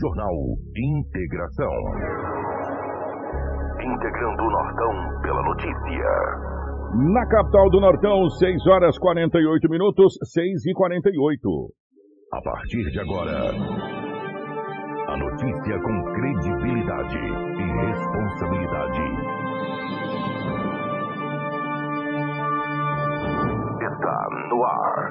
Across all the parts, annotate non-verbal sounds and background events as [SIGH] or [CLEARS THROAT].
Jornal Integração. Integrando o Nortão pela notícia. Na capital do Nortão, 6 horas 48 minutos, 6 e 48. A partir de agora, a notícia com credibilidade e responsabilidade. Está no ar.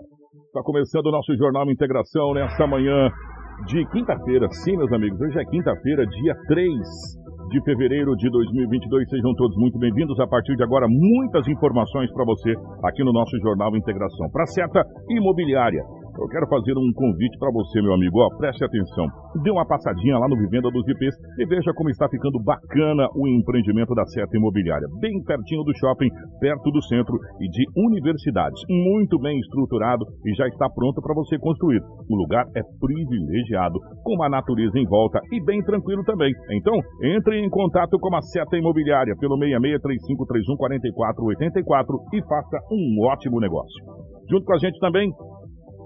Está começando o nosso Jornal Integração nesta manhã de quinta-feira. Sim, meus amigos, hoje é quinta-feira, dia 3 de fevereiro de 2022. Sejam todos muito bem-vindos. A partir de agora, muitas informações para você aqui no nosso Jornal Integração. Para a seta imobiliária. Eu quero fazer um convite para você, meu amigo. Ó, preste atenção. Dê uma passadinha lá no Vivenda dos IPs e veja como está ficando bacana o empreendimento da Seta Imobiliária. Bem pertinho do shopping, perto do centro e de universidades. Muito bem estruturado e já está pronto para você construir. O lugar é privilegiado, com uma natureza em volta e bem tranquilo também. Então, entre em contato com a Seta Imobiliária pelo 6635314484 e faça um ótimo negócio. Junto com a gente também,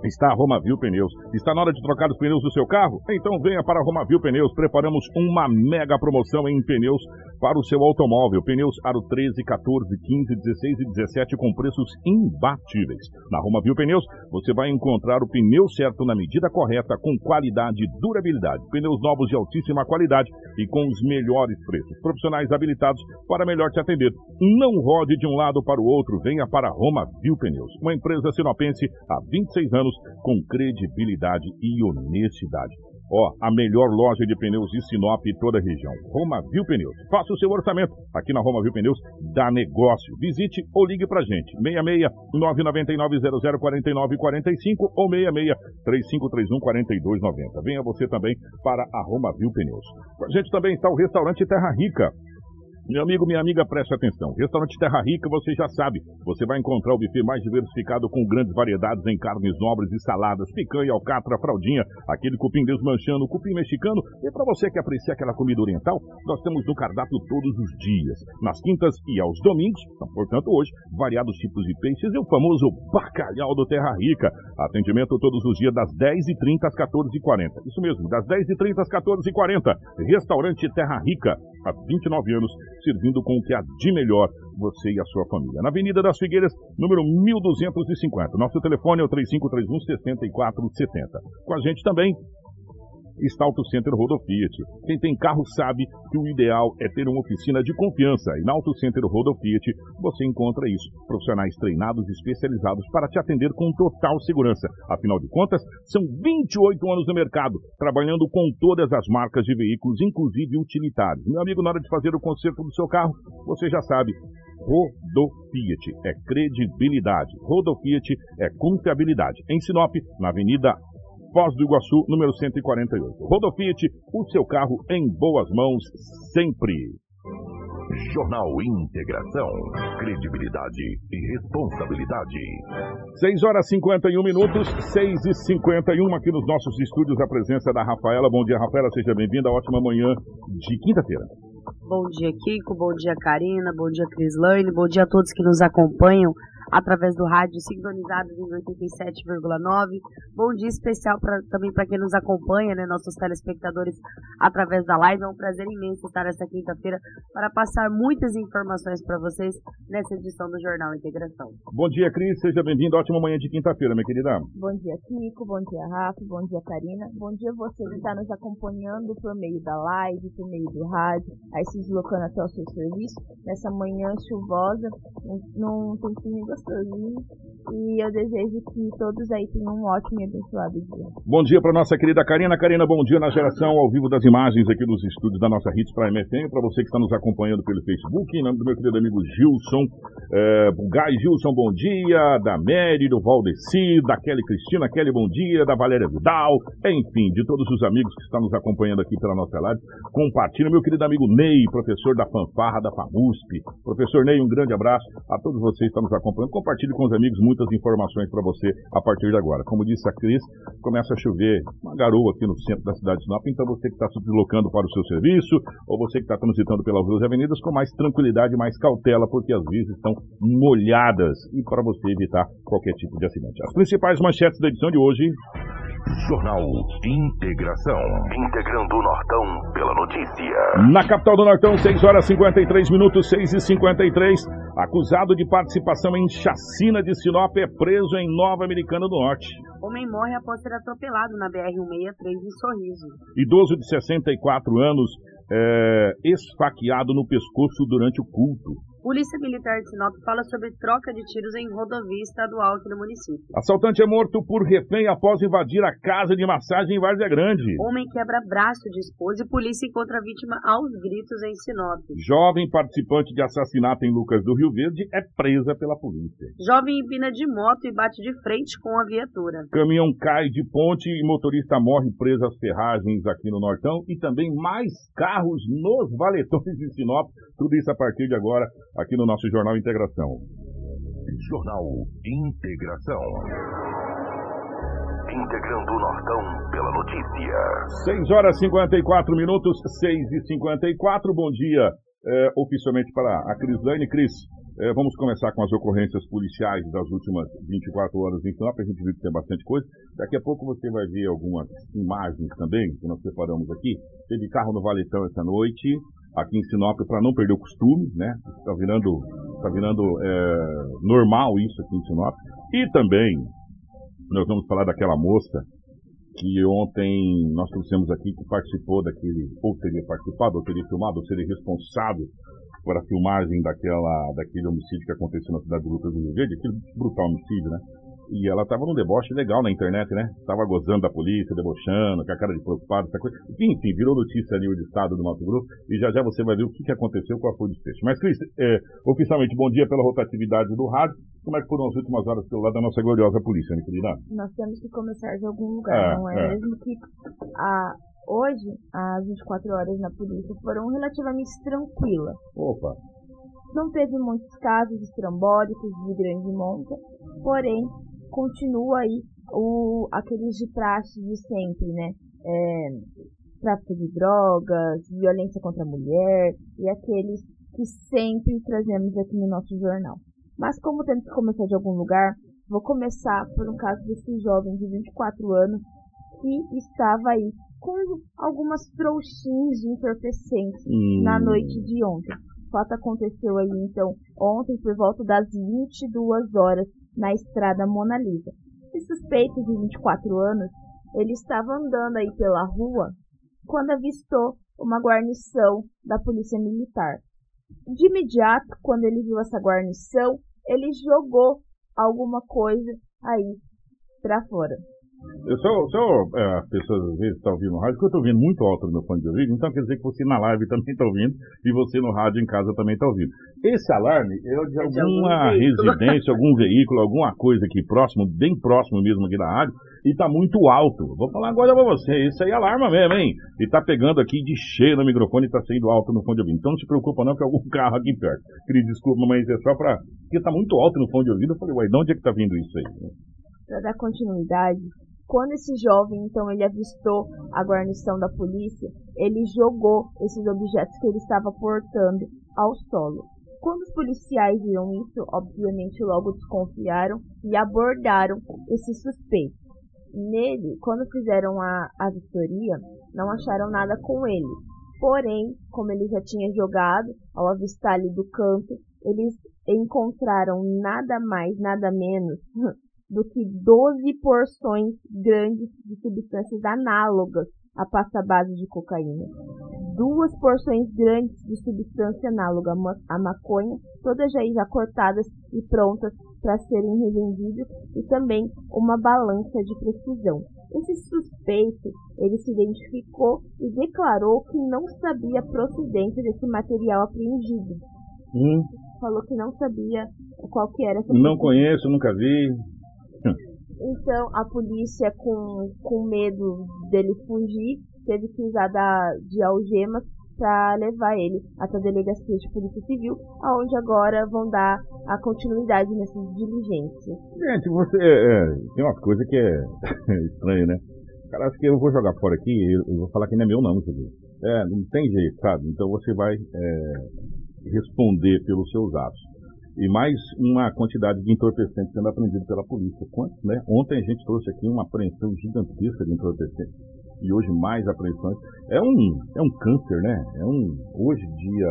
Está a Romavil Pneus. Está na hora de trocar os pneus do seu carro? Então venha para a Romavil Pneus. Preparamos uma mega promoção em pneus para o seu automóvel. Pneus Aro 13, 14, 15, 16 e 17 com preços imbatíveis. Na Romavil Pneus você vai encontrar o pneu certo na medida correta, com qualidade e durabilidade. Pneus novos de altíssima qualidade e com os melhores preços. Profissionais habilitados para melhor te atender. Não rode de um lado para o outro. Venha para a Romavil Pneus. Uma empresa sinopense há 26 anos com credibilidade e honestidade. Ó, a melhor loja de pneus de Sinop e toda a região. Roma Viu Pneus. Faça o seu orçamento. Aqui na Roma Viu Pneus dá negócio. Visite ou ligue pra gente. 66 999 0049 45 ou 66 3531 4290. Venha você também para a Roma Viu Pneus. Com a gente também está o restaurante Terra Rica. Meu amigo, minha amiga, preste atenção. Restaurante Terra Rica, você já sabe. Você vai encontrar o buffet mais diversificado com grandes variedades em carnes nobres e saladas, picanha, alcatra, fraldinha, aquele cupim desmanchando, cupim mexicano. E para você que aprecia aquela comida oriental, nós temos no cardápio todos os dias, nas quintas e aos domingos. Então, portanto, hoje, variados tipos de peixes e o famoso bacalhau do Terra Rica. Atendimento todos os dias das 10h30 às 14h40. Isso mesmo, das 10h30 às 14h40. Restaurante Terra Rica, há 29 anos servindo com o que há de melhor você e a sua família. Na Avenida das Figueiras, número 1250. Nosso telefone é o 3531 6470. Com a gente também está Auto Center Rodo Fiat. Quem tem carro sabe que o ideal é ter uma oficina de confiança. E na Auto Center Rodo Fiat você encontra isso. Profissionais treinados e especializados para te atender com total segurança. Afinal de contas, são 28 anos no mercado, trabalhando com todas as marcas de veículos, inclusive utilitários. Meu amigo, na hora de fazer o conserto do seu carro, você já sabe. Rodo Fiat é credibilidade. Rodo Fiat é confiabilidade. Em Sinop, na Avenida Foz do Iguaçu, número 148. Rodofiat, o seu carro em boas mãos sempre. Jornal Integração, credibilidade e responsabilidade. 6 horas 51 minutos, 6 e 51 aqui nos nossos estúdios, a presença da Rafaela. Bom dia, Rafaela, seja bem-vinda. Ótima manhã de quinta-feira. Bom dia, Kiko. Bom dia, Karina. Bom dia, Crislane. Bom dia a todos que nos acompanham através do rádio sintonizados em 87,9. Bom dia especial pra, também para quem nos acompanha, né, nossos telespectadores através da live. É um prazer imenso estar essa quinta-feira para passar muitas informações para vocês nessa edição do Jornal Integração. Bom dia, Cris. Seja bem-vindo. Ótima manhã de quinta-feira, minha querida. Bom dia, Kiko. Bom dia, Rafa. Bom dia, Karina. Bom dia você que está nos acompanhando por meio da live, por meio do rádio, aí se deslocando até o seu serviço. Nessa manhã chuvosa, num tempinho gostosinho. E eu desejo que todos aí tenham um ótimo e abençoado dia. Bom dia para nossa querida Karina. Karina, bom dia na geração ao vivo das imagens aqui dos estúdios da nossa Hits Prime FM. Para você que está nos acompanhando pelo Facebook, em nome do meu querido amigo Gilson. É, Bugai Gilson, bom dia. Da Mary, do Valdeci, da Kelly Cristina. Kelly, bom dia. Da Valéria Vidal. Enfim, de todos os amigos que estão nos acompanhando aqui pela nossa live. Compartilha, meu querido amigo Ney, professor da Fanfarra da FAMUSP. Professor Ney, um grande abraço a todos vocês que estão nos acompanhando. Compartilhe com os amigos muitas informações para você a partir de agora. Como disse a Cris, começa a chover uma garoa aqui no centro da cidade de Sinop, então você que está se deslocando para o seu serviço, ou você que está transitando pelas ruas e avenidas, com mais tranquilidade e mais cautela, porque as vias estão molhadas e para você evitar qualquer tipo de acidente. As principais manchetes da edição de hoje. Jornal Integração. Integrando o Nortão pela notícia. Na capital do Nortão, 6 horas 53 minutos, 6 e 53 Acusado de participação em chacina de Sinop é preso em Nova Americana do Norte. Homem morre após ser atropelado na BR-163 em Sorriso. Idoso de 64 anos é, esfaqueado no pescoço durante o culto. Polícia Militar de Sinop fala sobre troca de tiros em rodovia estadual aqui no município. Assaltante é morto por refém após invadir a casa de massagem em Várzea Grande. Homem quebra braço de esposa e polícia encontra a vítima aos gritos em Sinop. Jovem participante de assassinato em Lucas do Rio Verde é presa pela polícia. Jovem empina de moto e bate de frente com a viatura. Caminhão cai de ponte e motorista morre preso às ferragens aqui no Nortão e também mais carros nos valetões de Sinop. Tudo isso a partir de agora aqui no nosso Jornal Integração. Jornal Integração. Integrando o Nortão pela notícia. 6 horas e 54 minutos, 6 e 54. Bom dia é, oficialmente para a Crislane. Cris, é, vamos começar com as ocorrências policiais das últimas 24 horas em Sinop. A gente viu que tem bastante coisa. Daqui a pouco você vai ver algumas imagens também que nós separamos aqui. Teve carro no Valetão essa noite aqui em Sinop para não perder o costume, né? Está virando, tá virando é, normal isso aqui em Sinop. E também nós vamos falar daquela moça que ontem nós trouxemos aqui que participou daquele, ou teria participado, ou teria filmado, ou seria responsável por a filmagem daquela, daquele homicídio que aconteceu na cidade de Lucas do Rio Verde, aquele brutal homicídio, né? E ela tava num deboche legal na internet, né? Tava gozando da polícia, debochando, com a cara de preocupado, essa coisa. Enfim, virou notícia ali o estado do nosso grupo. E já já você vai ver o que, que aconteceu, qual foi o desfecho. Mas, Cris, é, oficialmente, bom dia pela rotatividade do rádio. Como é que foram as últimas horas pelo lado da nossa gloriosa polícia, né, querida? Nós temos que começar de algum lugar, é, não é, é, mesmo que a, hoje as 24 horas na polícia foram relativamente tranquilas. Opa! Não teve muitos casos estrambólicos de grande monta, porém continua aí o, aqueles de praxe de sempre, né? É, tráfico de drogas, violência contra a mulher e aqueles que sempre trazemos aqui no nosso jornal. Mas como temos que começar de algum lugar, vou começar por um caso desse jovem de 24 anos que estava aí com algumas trouxinhas de entorpecentes hum. na noite de ontem. O fato aconteceu aí então ontem por volta das 22 horas na estrada Mona Lisa. Esse suspeito de 24 anos, ele estava andando aí pela rua quando avistou uma guarnição da polícia militar. De imediato, quando ele viu essa guarnição, ele jogou alguma coisa aí para fora. Eu sou, sou é, as pessoas às vezes estão ouvindo no rádio, porque eu estou ouvindo muito alto no meu fone de ouvido, então quer dizer que você na live também está ouvindo e você no rádio em casa também está ouvindo. Esse alarme é de alguma de algum residência, algum veículo, alguma coisa aqui próximo, bem próximo mesmo aqui da rádio, e está muito alto. Vou falar agora para você, isso aí é alarma mesmo, hein? E está pegando aqui de cheio no microfone e está saindo alto no fone de ouvido. Então não se preocupa não que é algum [LAUGHS] carro aqui perto. Cris, desculpa, mas é só para... Porque está muito alto no fone de ouvido. Eu falei, uai, de onde é que está vindo isso aí? Para dar continuidade, quando esse jovem, então, ele avistou a guarnição da polícia, ele jogou esses objetos que ele estava portando ao solo. Quando os policiais viram isso, obviamente logo desconfiaram e abordaram esse suspeito. Nele, quando fizeram a, a vistoria, não acharam nada com ele. Porém, como ele já tinha jogado, ao avistar ali do canto, eles encontraram nada mais, nada menos do que 12 porções grandes de substâncias análogas à pasta base de cocaína. Duas porções grandes de substância análoga à maconha, todas já, cortadas e prontas para serem revendidos e também uma balança de precisão. Esse suspeito, ele se identificou e declarou que não sabia a procedência desse material apreendido. Hum. Falou que não sabia qual que era essa Não conheço, nunca vi. Então a polícia, com, com medo dele fugir, teve que usar da, de algemas para levar ele até a delegacia de polícia civil, aonde agora vão dar a continuidade nessas diligências. Gente, você é, tem uma coisa que é [LAUGHS] estranha, né? Cara, acho que eu vou jogar fora aqui e vou falar que não é meu não, entendeu? É, não tem jeito, sabe? Então você vai é, responder pelos seus atos. E mais uma quantidade de entorpecentes sendo apreendido pela polícia. Quantos, né? Ontem a gente trouxe aqui uma apreensão gigantesca de entorpecentes e hoje mais apreensões. É um, é um câncer, né? É um, hoje dia,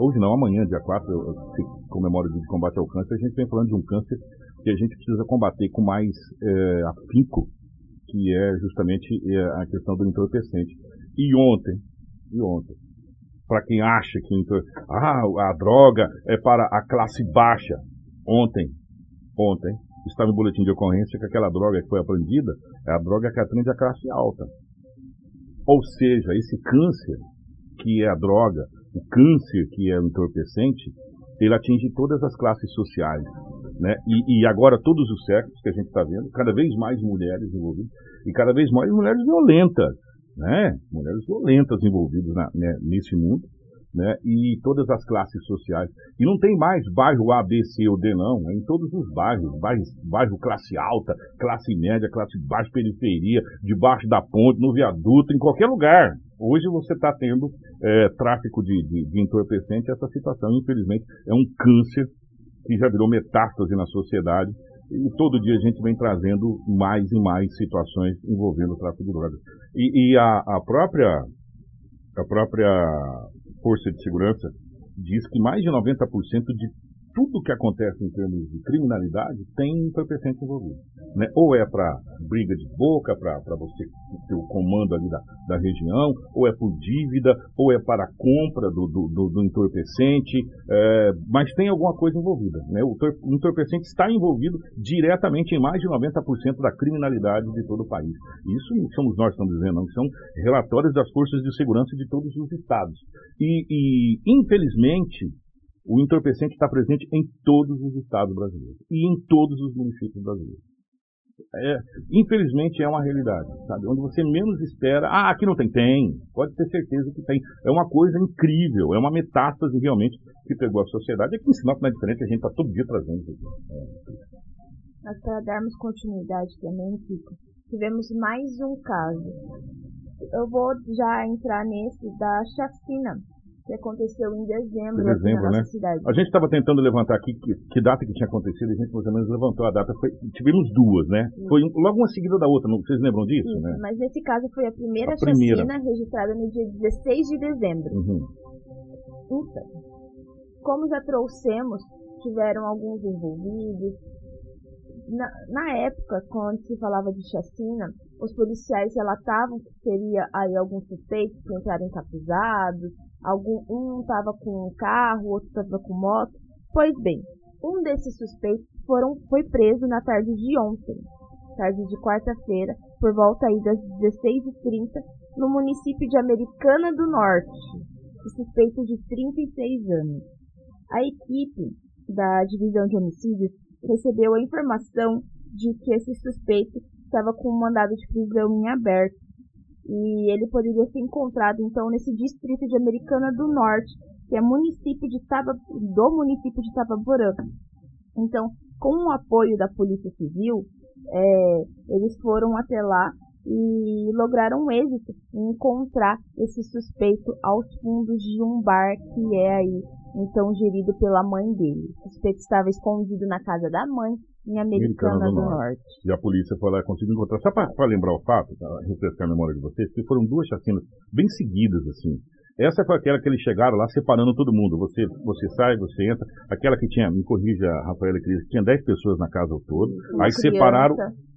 hoje não, amanhã, dia 4, se comemora o dia de combate ao câncer, a gente vem falando de um câncer que a gente precisa combater com mais é, afinco, que é justamente é, a questão do entorpecente. E ontem, e ontem, para quem acha que ah, a droga é para a classe baixa, ontem, ontem, estava em boletim de ocorrência que aquela droga que foi apreendida é a droga que atende a classe alta. Ou seja, esse câncer, que é a droga, o câncer, que é o entorpecente, ele atinge todas as classes sociais. Né? E, e agora todos os sexos que a gente está vendo, cada vez mais mulheres envolvidas, e cada vez mais mulheres violentas, né? mulheres violentas envolvidas na, né, nesse mundo né, e todas as classes sociais. E não tem mais bairro A, B, C ou D, não. É em todos os bairros. Bairro, bairro classe alta, classe média, classe baixa, periferia, debaixo da ponte, no viaduto, em qualquer lugar. Hoje você está tendo é, tráfico de, de, de entorpecente. Essa situação, infelizmente, é um câncer que já virou metástase na sociedade. E todo dia a gente vem trazendo mais e mais situações envolvendo o tráfico de drogas. E, e a, a própria a própria Força de Segurança diz que mais de 90% de tudo que acontece em termos de criminalidade tem entorpecente envolvido. Né? Ou é para briga de boca, para você ter o comando ali da, da região, ou é por dívida, ou é para a compra do, do, do, do entorpecente, é, mas tem alguma coisa envolvida. Né? O, o entorpecente está envolvido diretamente em mais de 90% da criminalidade de todo o país. Isso não somos nós que estamos dizendo, não, são relatórios das forças de segurança de todos os estados. E, e infelizmente, o entorpecente está presente em todos os estados brasileiros e em todos os municípios brasileiros. É, infelizmente é uma realidade, sabe? Onde você menos espera, ah, aqui não tem, tem, pode ter certeza que tem. É uma coisa incrível, é uma metástase realmente que pegou a sociedade. É que ensinar não é diferente, a gente está todo dia trazendo. Mas para darmos continuidade também, Kiko, tivemos mais um caso. Eu vou já entrar nesse da chacina que aconteceu em dezembro, em dezembro né? cidade. A gente estava tentando levantar aqui que, que, data que tinha acontecido, a gente mais ou menos levantou a data. Foi, tivemos duas, né? Sim. Foi logo uma seguida da outra, não, vocês lembram disso, Isso, né? Mas nesse caso foi a primeira a chacina primeira. registrada no dia 16 de dezembro. Uhum. Então, como já trouxemos, tiveram alguns envolvidos. Na, na época, quando se falava de chacina, os policiais relatavam que teria aí alguns suspeitos que entraram encapuzados, algum, um estava com um carro, outro estava com moto. Pois bem, um desses suspeitos foram, foi preso na tarde de ontem, tarde de quarta-feira, por volta aí das 16h30, no município de Americana do Norte, suspeito de 36 anos. A equipe da divisão de homicídios recebeu a informação de que esse suspeito estava com um mandado de prisão em aberto e ele poderia ser encontrado então nesse distrito de Americana do Norte, que é município de Taba, do município de Tabaporã. Então, com o apoio da Polícia Civil, é, eles foram até lá e lograram um êxito em encontrar esse suspeito aos fundos de um bar que é aí então gerido pela mãe dele. O suspeito estava escondido na casa da mãe em Americana, Americana do, do Norte. Norte. E a polícia foi lá e conseguiu encontrar. Só para lembrar o fato, para refrescar a memória de vocês, que foram duas chacinas bem seguidas, assim. Essa foi aquela que eles chegaram lá separando todo mundo. Você, você sai, você entra. Aquela que tinha, me corrija, Rafaela Cris, tinha 10 pessoas na casa ao todo. Uma aí criança. separaram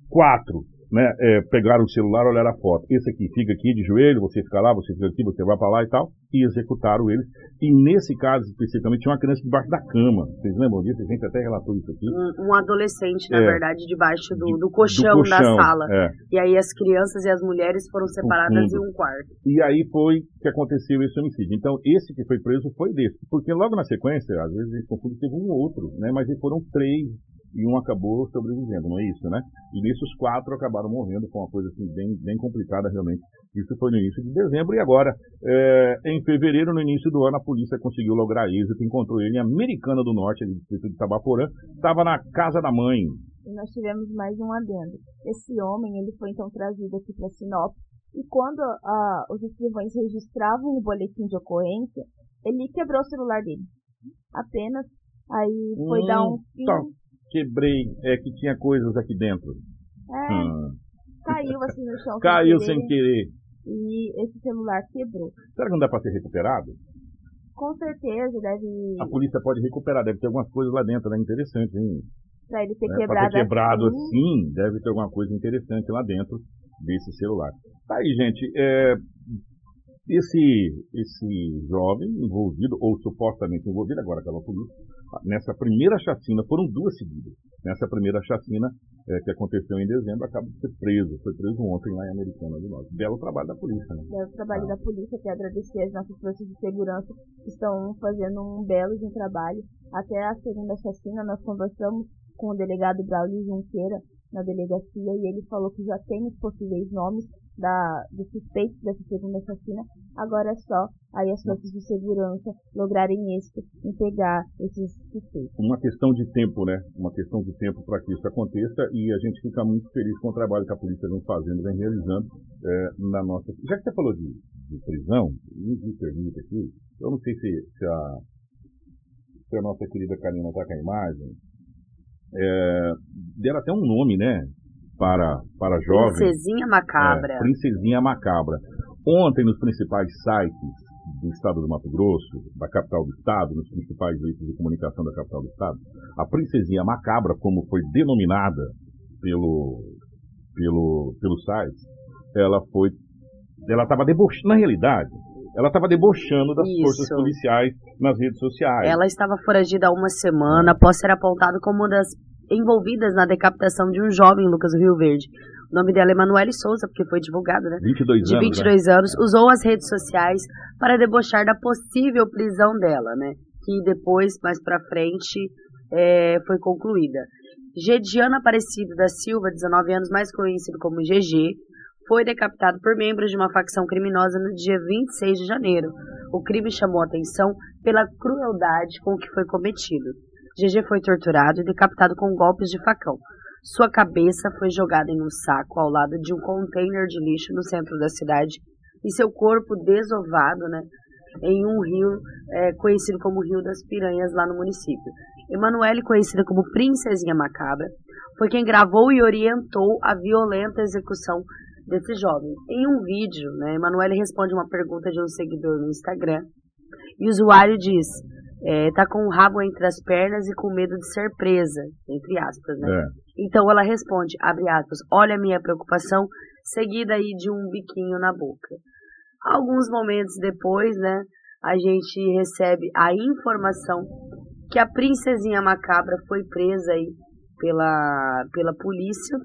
quatro. Né, é, pegaram o celular, olharam a foto. Esse aqui fica aqui de joelho, você fica lá, você fica aqui, você vai para lá e tal, e executaram eles. E nesse caso, especificamente, tinha uma criança debaixo da cama. Vocês lembram disso? A gente até relatou isso aqui. Um, um adolescente, na é, verdade, debaixo do, do, colchão, do colchão da sala. É. E aí as crianças e as mulheres foram separadas em um quarto. E aí foi que aconteceu esse homicídio. Então, esse que foi preso foi desse. Porque logo na sequência, às vezes a gente confunde, teve um outro, né? Mas foram três e um acabou sobrevivendo, não é isso, né? E nisso os quatro acabaram morrendo, foi uma coisa assim, bem, bem complicada realmente. Isso foi no início de dezembro e agora, é, em fevereiro, no início do ano, a polícia conseguiu lograr êxito, encontrou ele em Americana do Norte, ali no distrito de Tabaporã, estava na casa da mãe. E nós tivemos mais um adendo. Esse homem, ele foi então trazido aqui para Sinop e quando uh, os escrivães registravam o boletim de ocorrência, ele quebrou o celular dele. Apenas aí foi hum, dar um fim. Tá quebrei, é que tinha coisas aqui dentro. É, hum. caiu assim no chão. Caiu sem querer. E esse celular quebrou. Será que não dá para ser recuperado? Com certeza, deve. A polícia pode recuperar, deve ter algumas coisas lá dentro, né? Interessante, hein? Pra ele ter é, quebrado, ter quebrado assim. assim, deve ter alguma coisa interessante lá dentro desse celular. Tá aí, gente. É, esse, esse jovem envolvido, ou supostamente envolvido, agora pela polícia, nessa primeira chacina, foram duas seguidas. Nessa primeira chacina, é, que aconteceu em dezembro, acaba de ser preso. Foi preso ontem lá em Americana do Norte. Belo trabalho da polícia, né? Belo trabalho ah. da polícia, quero agradecer as nossas forças de segurança que estão fazendo um belo de um trabalho. Até a segunda chacina, nós conversamos com o delegado Braulio Junqueira na delegacia e ele falou que já tem os possíveis nomes da, dos suspeitos dessa segunda chacina, agora é só aí as forças de segurança lograrem êxito em pegar esses suspeitos. Uma questão de tempo, né? Uma questão de tempo para que isso aconteça e a gente fica muito feliz com o trabalho que a polícia vem fazendo, vem realizando é, na nossa. Já que você falou de, de prisão, me, me permite aqui, eu não sei se, se, a, se a nossa querida Karina está com a imagem, é, dela até um nome, né? Para, para jovens. Princesinha Macabra. É, Princesinha Macabra. Ontem, nos principais sites do estado do Mato Grosso, da capital do estado, nos principais veículos de comunicação da capital do estado, a Princesinha Macabra, como foi denominada pelo, pelo, pelo site, ela foi. Ela estava debochando. Na realidade, ela estava debochando das Isso. forças policiais nas redes sociais. Ela estava foragida há uma semana após ser apontada como uma das envolvidas na decapitação de um jovem Lucas Rio Verde. O nome dela é Emanuele Souza, porque foi divulgado, né? 22 de 22 anos, né? anos, usou as redes sociais para debochar da possível prisão dela, né? Que depois, mais para frente, é, foi concluída. Gediana Aparecido da Silva, 19 anos, mais conhecido como GG, foi decapitado por membros de uma facção criminosa no dia 26 de janeiro. O crime chamou atenção pela crueldade com que foi cometido. GG foi torturado e decapitado com golpes de facão. Sua cabeça foi jogada em um saco ao lado de um container de lixo no centro da cidade e seu corpo desovado, né, em um rio é, conhecido como Rio das Piranhas, lá no município. Emanuele, conhecida como Princesinha Macabra, foi quem gravou e orientou a violenta execução desse jovem. Em um vídeo, né, Emanuele responde uma pergunta de um seguidor no Instagram e o usuário diz: é, tá com o rabo entre as pernas e com medo de ser presa, entre aspas, né? É. Então ela responde, abre aspas, olha a minha preocupação, seguida aí de um biquinho na boca. Alguns momentos depois, né, a gente recebe a informação que a princesinha macabra foi presa aí pela, pela polícia,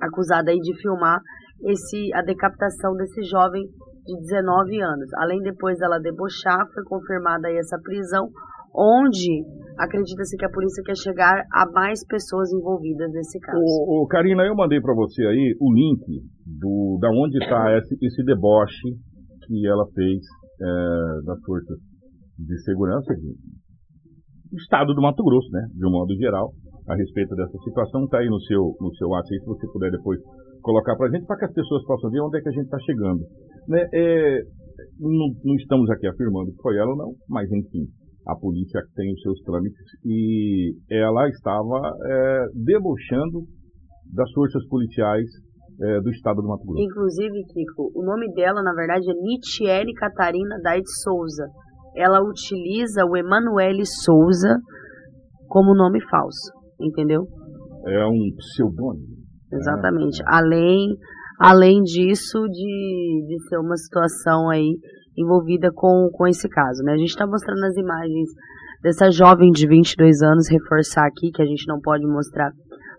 acusada aí de filmar esse, a decapitação desse jovem de 19 anos. Além depois dela debochar, foi confirmada essa prisão, onde acredita-se que a polícia quer chegar a mais pessoas envolvidas nesse caso. Ô Karina, eu mandei para você aí o link do da onde está esse, esse, deboche que ela fez é, das forças de segurança do estado do Mato Grosso, né, de um modo geral, a respeito dessa situação. Está aí no seu no seu WhatsApp, se você puder depois colocar para gente, para que as pessoas possam ver onde é que a gente está chegando. Né? É, não, não, estamos aqui afirmando que foi ela ou não, mas enfim, a polícia tem os seus trâmites e ela estava é, debochando das forças policiais é, do estado do Mato Grosso. Inclusive, Kiko, o nome dela, na verdade, é Nitiele Catarina Daide Souza. Ela utiliza o Emanuele Souza como nome falso, entendeu? É um pseudônimo. Exatamente. É. Além, além disso, de, de ser uma situação aí envolvida com, com esse caso, né? A gente está mostrando as imagens dessa jovem de 22 anos, reforçar aqui que a gente não pode mostrar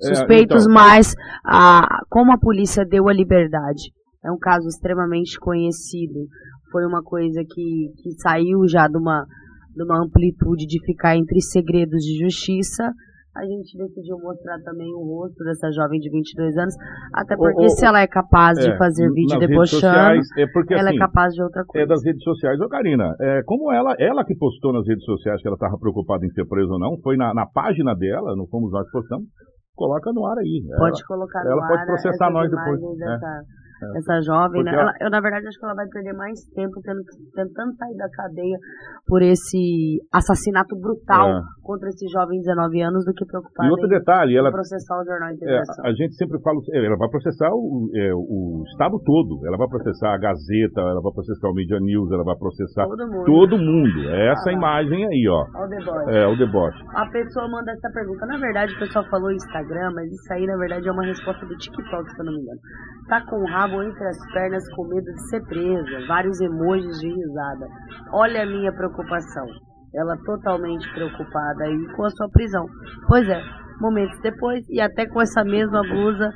é, suspeitos, é, então... mas a, como a polícia deu a liberdade. É um caso extremamente conhecido. Foi uma coisa que, que saiu já de uma, de uma amplitude de ficar entre segredos de justiça a gente decidiu mostrar também o rosto dessa jovem de 22 anos, até porque o, se ela é capaz é, de fazer vídeo debochando, sociais, é porque, ela é assim, é capaz de outra coisa. É das redes sociais. Ô, Karina, é, como ela, ela que postou nas redes sociais que ela estava preocupada em ser presa ou não, foi na, na página dela, não fomos nós que postamos, coloca no ar aí. Pode ela, colocar no ela ar. Ela pode processar nós depois. Dessa, é. Essa jovem, né? Ela, eu, na verdade, acho que ela vai perder mais tempo tendo, tentando sair da cadeia por esse assassinato brutal é. contra esse jovem de 19 anos do que preocupar E outro detalhe, ela processar o jornal é, A gente sempre fala, é, ela vai processar o, é, o estado todo. Ela vai processar a Gazeta, ela vai processar o Media News, ela vai processar todo mundo. Todo mundo. É essa ah, imagem aí, ó. O deboche. É, o deboche. A pessoa manda essa pergunta. Na verdade, o pessoal falou Instagram, mas isso aí, na verdade, é uma resposta do TikTok, se eu não me engano. Tá com o entre as pernas com medo de ser presa, vários emojis de risada. Olha a minha preocupação. Ela totalmente preocupada aí com a sua prisão. Pois é, momentos depois, e até com essa mesma blusa,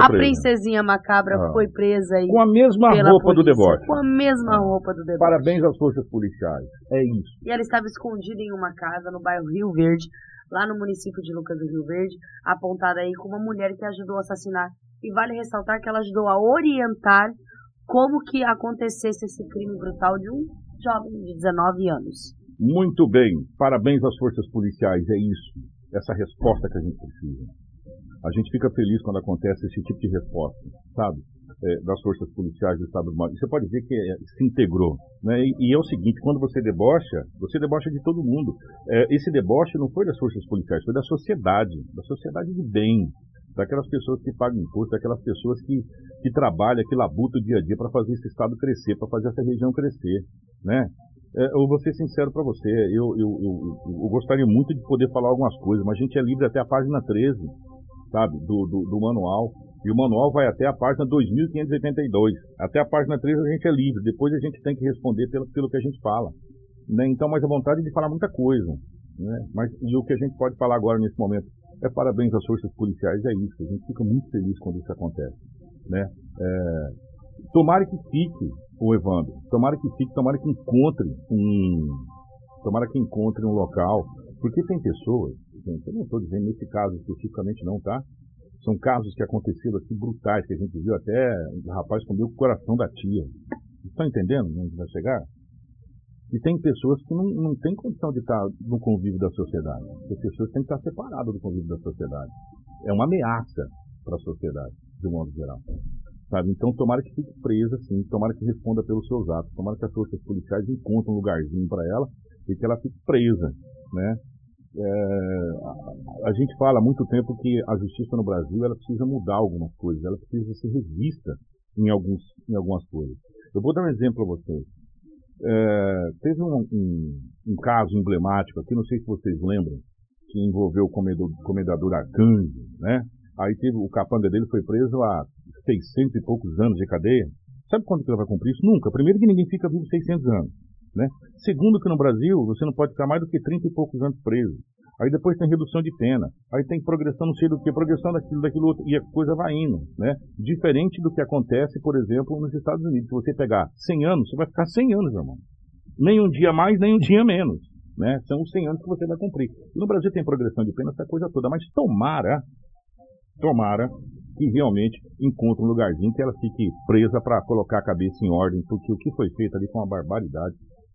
a princesinha macabra ah. foi presa aí. Com a mesma roupa polícia, do deboche. Com a mesma roupa do deboche. Parabéns às forças policiais. É isso. E ela estava escondida em uma casa no bairro Rio Verde, lá no município de Lucas do Rio Verde, apontada aí com uma mulher que ajudou a assassinar e vale ressaltar que ela ajudou a orientar como que acontecesse esse crime brutal de um jovem de 19 anos. Muito bem, parabéns às forças policiais, é isso, essa resposta que a gente precisa. A gente fica feliz quando acontece esse tipo de resposta, sabe? É, das forças policiais do Estado do Maranhão. Você pode ver que é, se integrou. Né? E, e, é o seguinte, quando você debocha, você debocha de todo mundo. É, esse deboche não foi das forças policiais, foi da sociedade, da sociedade de bem, daquelas pessoas que pagam imposto, daquelas pessoas que, que trabalham, que labutam o dia a dia para fazer esse estado crescer, para fazer essa região crescer, né? É, eu vou ser sincero para você, eu, eu, eu, eu, gostaria muito de poder falar algumas coisas, mas a gente é livre até a página 13, sabe, do, do, do manual, e o manual vai até a página 2582. Até a página 13 a gente é livre, depois a gente tem que responder pelo, pelo que a gente fala. Né? Então, mas a vontade de falar muita coisa. Né? Mas e o que a gente pode falar agora nesse momento? É parabéns às forças policiais, é isso. A gente fica muito feliz quando isso acontece. Né? É, tomara que fique o Evandro, tomara que fique, tomara que encontre um. Tomara que encontre um local. Porque tem pessoas, gente, eu não estou dizendo nesse caso especificamente não, tá? São casos que aconteceram assim brutais, que a gente viu até o rapaz comeu o coração da tia. Estão entendendo onde vai chegar? E tem pessoas que não, não têm condição de estar no convívio da sociedade. Tem pessoas têm que estar separadas do convívio da sociedade. É uma ameaça para a sociedade, de modo geral. Sabe? Então, tomara que fique presa, sim. Tomara que responda pelos seus atos. Tomara que as forças policiais encontrem um lugarzinho para ela e que ela fique presa. Né? É, a, a gente fala há muito tempo que a justiça no Brasil ela precisa mudar algumas coisas, ela precisa ser revista em, alguns, em algumas coisas. Eu vou dar um exemplo para vocês. É, teve um, um, um, caso emblemático aqui, não sei se vocês lembram, que envolveu o comedor, comendador Arcanjo, né? Aí teve, o capanga dele foi preso a 600 e poucos anos de cadeia. Sabe quando que ele vai cumprir isso? Nunca. Primeiro que ninguém fica vivo 600 anos, né? Segundo que no Brasil você não pode ficar mais do que 30 e poucos anos preso. Aí depois tem redução de pena. Aí tem progressão não sei do que, progressão daquilo, daquilo outro. E a coisa vai indo, né? Diferente do que acontece, por exemplo, nos Estados Unidos. Se você pegar 100 anos, você vai ficar 100 anos, irmão. Nem um dia mais, nem um dia menos. Né? São os 100 anos que você vai cumprir. No Brasil tem progressão de pena, essa coisa toda. Mas tomara, tomara que realmente encontre um lugarzinho que ela fique presa para colocar a cabeça em ordem, porque o que foi feito ali foi uma barbaridade,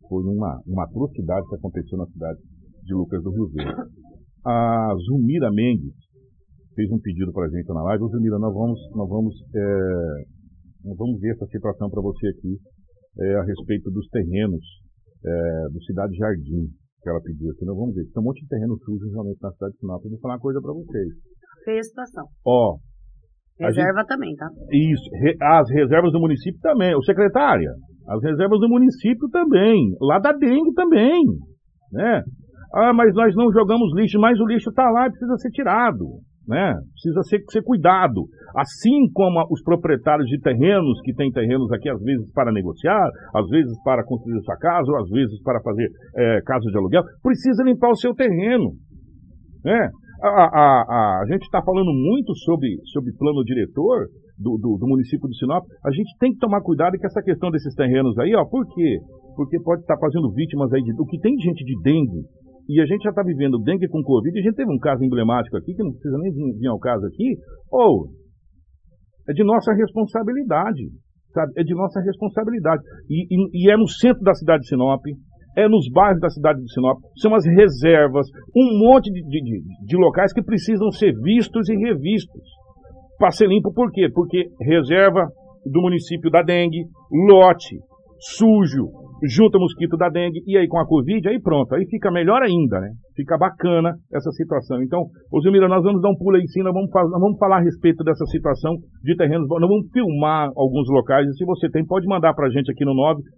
foi uma, uma atrocidade que aconteceu na cidade de Lucas do Rio Verde. A Zumira Mendes fez um pedido para a gente na live. Ô, Zumira, nós vamos, nós vamos, é, nós vamos ver essa situação para você aqui é, a respeito dos terrenos é, do Cidade Jardim que ela pediu aqui. Nós vamos ver. Tem um monte de terreno sujo realmente na cidade de Sinop. Eu vou falar uma coisa para vocês. Feia a situação. Ó. Reserva gente, também, tá? Isso. Re, as reservas do município também. O secretária. As reservas do município também. Lá da dengue também. Né? Ah, mas nós não jogamos lixo, mas o lixo está lá e precisa ser tirado. né? Precisa ser, ser cuidado. Assim como os proprietários de terrenos, que têm terrenos aqui, às vezes para negociar, às vezes para construir sua casa, ou às vezes para fazer é, casa de aluguel, precisa limpar o seu terreno. Né? A, a, a, a gente está falando muito sobre, sobre plano diretor do, do, do, município de Sinop. A gente tem que tomar cuidado com essa questão desses terrenos aí, ó. Por quê? Porque pode estar tá fazendo vítimas aí de. O que tem gente de dengue e a gente já está vivendo dengue com Covid, a gente teve um caso emblemático aqui, que não precisa nem vir ao caso aqui, ou é de nossa responsabilidade, sabe? É de nossa responsabilidade. E, e, e, é no centro da cidade de Sinop, é nos bairros da cidade de Sinop, são as reservas, um monte de, de, de, de locais que precisam ser vistos e revistos. Para ser limpo, por quê? Porque reserva do município da dengue, lote, sujo, junta mosquito da dengue, e aí com a Covid, aí pronto, aí fica melhor ainda, né? Fica bacana essa situação. Então, ô Zilmira, nós vamos dar um pulo aí sim, nós vamos, nós vamos falar a respeito dessa situação de terrenos, nós vamos filmar alguns locais, e se você tem, pode mandar pra gente aqui no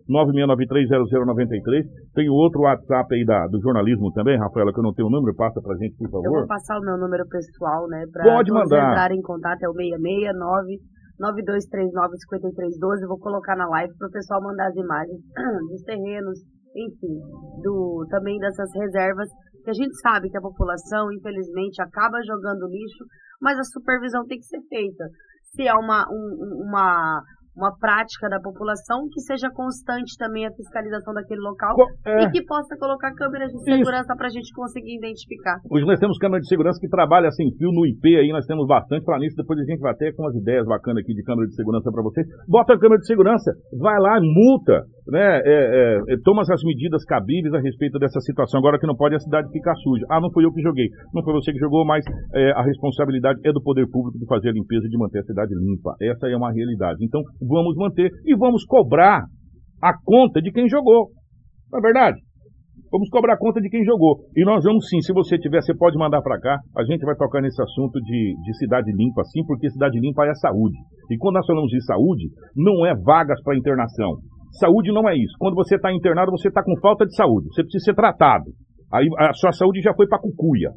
996930093, tem outro WhatsApp aí da, do jornalismo também, Rafaela, que eu não tenho o número, passa pra gente, por favor. Eu vou passar o meu número pessoal, né, pra pode mandar. entrar em contato, é o 669 9239-5312. Vou colocar na live para o pessoal mandar as imagens [CLEARS THROAT] dos terrenos, enfim, do, também dessas reservas, que a gente sabe que a população, infelizmente, acaba jogando lixo, mas a supervisão tem que ser feita. Se é uma, um, uma, uma prática da população, que seja constante também a fiscalização daquele local é. e que possa colocar câmeras de segurança para a gente conseguir identificar. Hoje nós temos câmeras de segurança que trabalham sem fio no IP aí, nós temos bastante para nisso, depois a gente vai ter com umas ideias bacanas aqui de câmera de segurança para vocês. Bota a câmera de segurança, vai lá, multa, né, é, é, é, toma as medidas cabíveis a respeito dessa situação. Agora que não pode a cidade ficar suja. Ah, não foi eu que joguei. Não foi você que jogou, mas é, a responsabilidade é do poder público de fazer a limpeza e de manter a cidade limpa. Essa é uma realidade. Então, vamos manter e vamos cobrar a conta de quem jogou. Não é verdade? Vamos cobrar a conta de quem jogou. E nós vamos sim, se você tiver, você pode mandar para cá. A gente vai tocar nesse assunto de, de cidade limpa, sim, porque cidade limpa é saúde. E quando nós falamos de saúde, não é vagas para internação. Saúde não é isso. Quando você está internado, você está com falta de saúde. Você precisa ser tratado. Aí a sua saúde já foi para cucuia.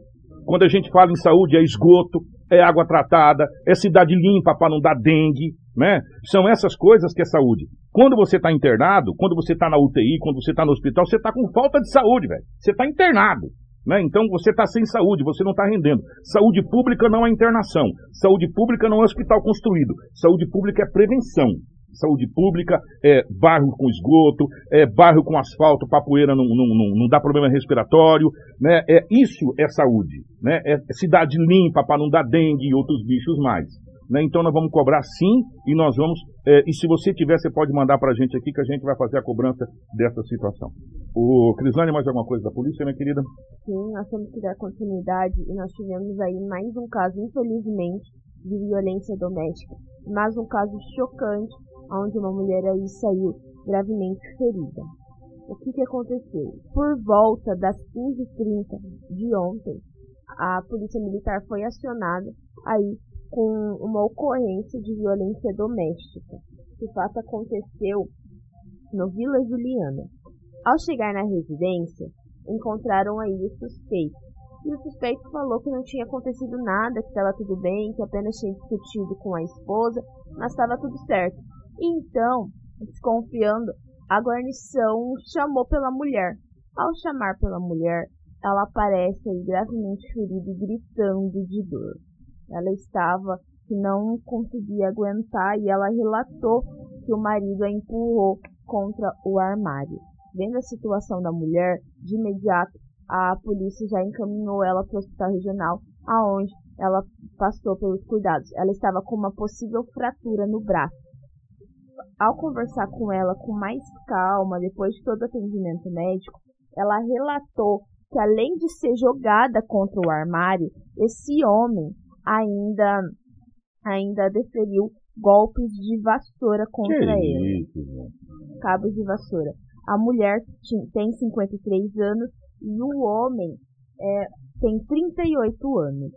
Quando a gente fala em saúde, é esgoto, é água tratada, é cidade limpa para não dar dengue, né? São essas coisas que é saúde. Quando você está internado, quando você está na UTI, quando você está no hospital, você está com falta de saúde, velho. Você está internado. Né? Então você está sem saúde, você não está rendendo. Saúde pública não é internação. Saúde pública não é hospital construído. Saúde pública é prevenção saúde pública, é bairro com esgoto, é bairro com asfalto para poeira não, não, não, não dá problema respiratório, né? É, isso é saúde, né? É cidade limpa para não dar dengue e outros bichos mais. Né? Então nós vamos cobrar sim e nós vamos. É, e se você tiver, você pode mandar para a gente aqui que a gente vai fazer a cobrança dessa situação. O Crislane, mais alguma coisa da polícia, minha querida? Sim, nós temos que dar continuidade e nós tivemos aí mais um caso, infelizmente, de violência doméstica. Mais um caso chocante onde uma mulher aí saiu gravemente ferida. O que, que aconteceu? Por volta das 15h30 de ontem, a polícia militar foi acionada aí com uma ocorrência de violência doméstica. O fato aconteceu no Vila Juliana. Ao chegar na residência, encontraram aí o suspeito. E o suspeito falou que não tinha acontecido nada, que estava tudo bem, que apenas tinha discutido com a esposa, mas estava tudo certo. Então, desconfiando, a guarnição chamou pela mulher. Ao chamar pela mulher, ela aparece aí gravemente ferida e gritando de dor. Ela estava que não conseguia aguentar e ela relatou que o marido a empurrou contra o armário. Vendo a situação da mulher, de imediato a polícia já encaminhou ela para o hospital regional, aonde ela passou pelos cuidados. Ela estava com uma possível fratura no braço ao conversar com ela com mais calma, depois de todo o atendimento médico, ela relatou que além de ser jogada contra o armário, esse homem ainda ainda desferiu golpes de vassoura contra que ele. Isso, Cabos de vassoura. A mulher tem 53 anos e o homem é, tem 38 anos.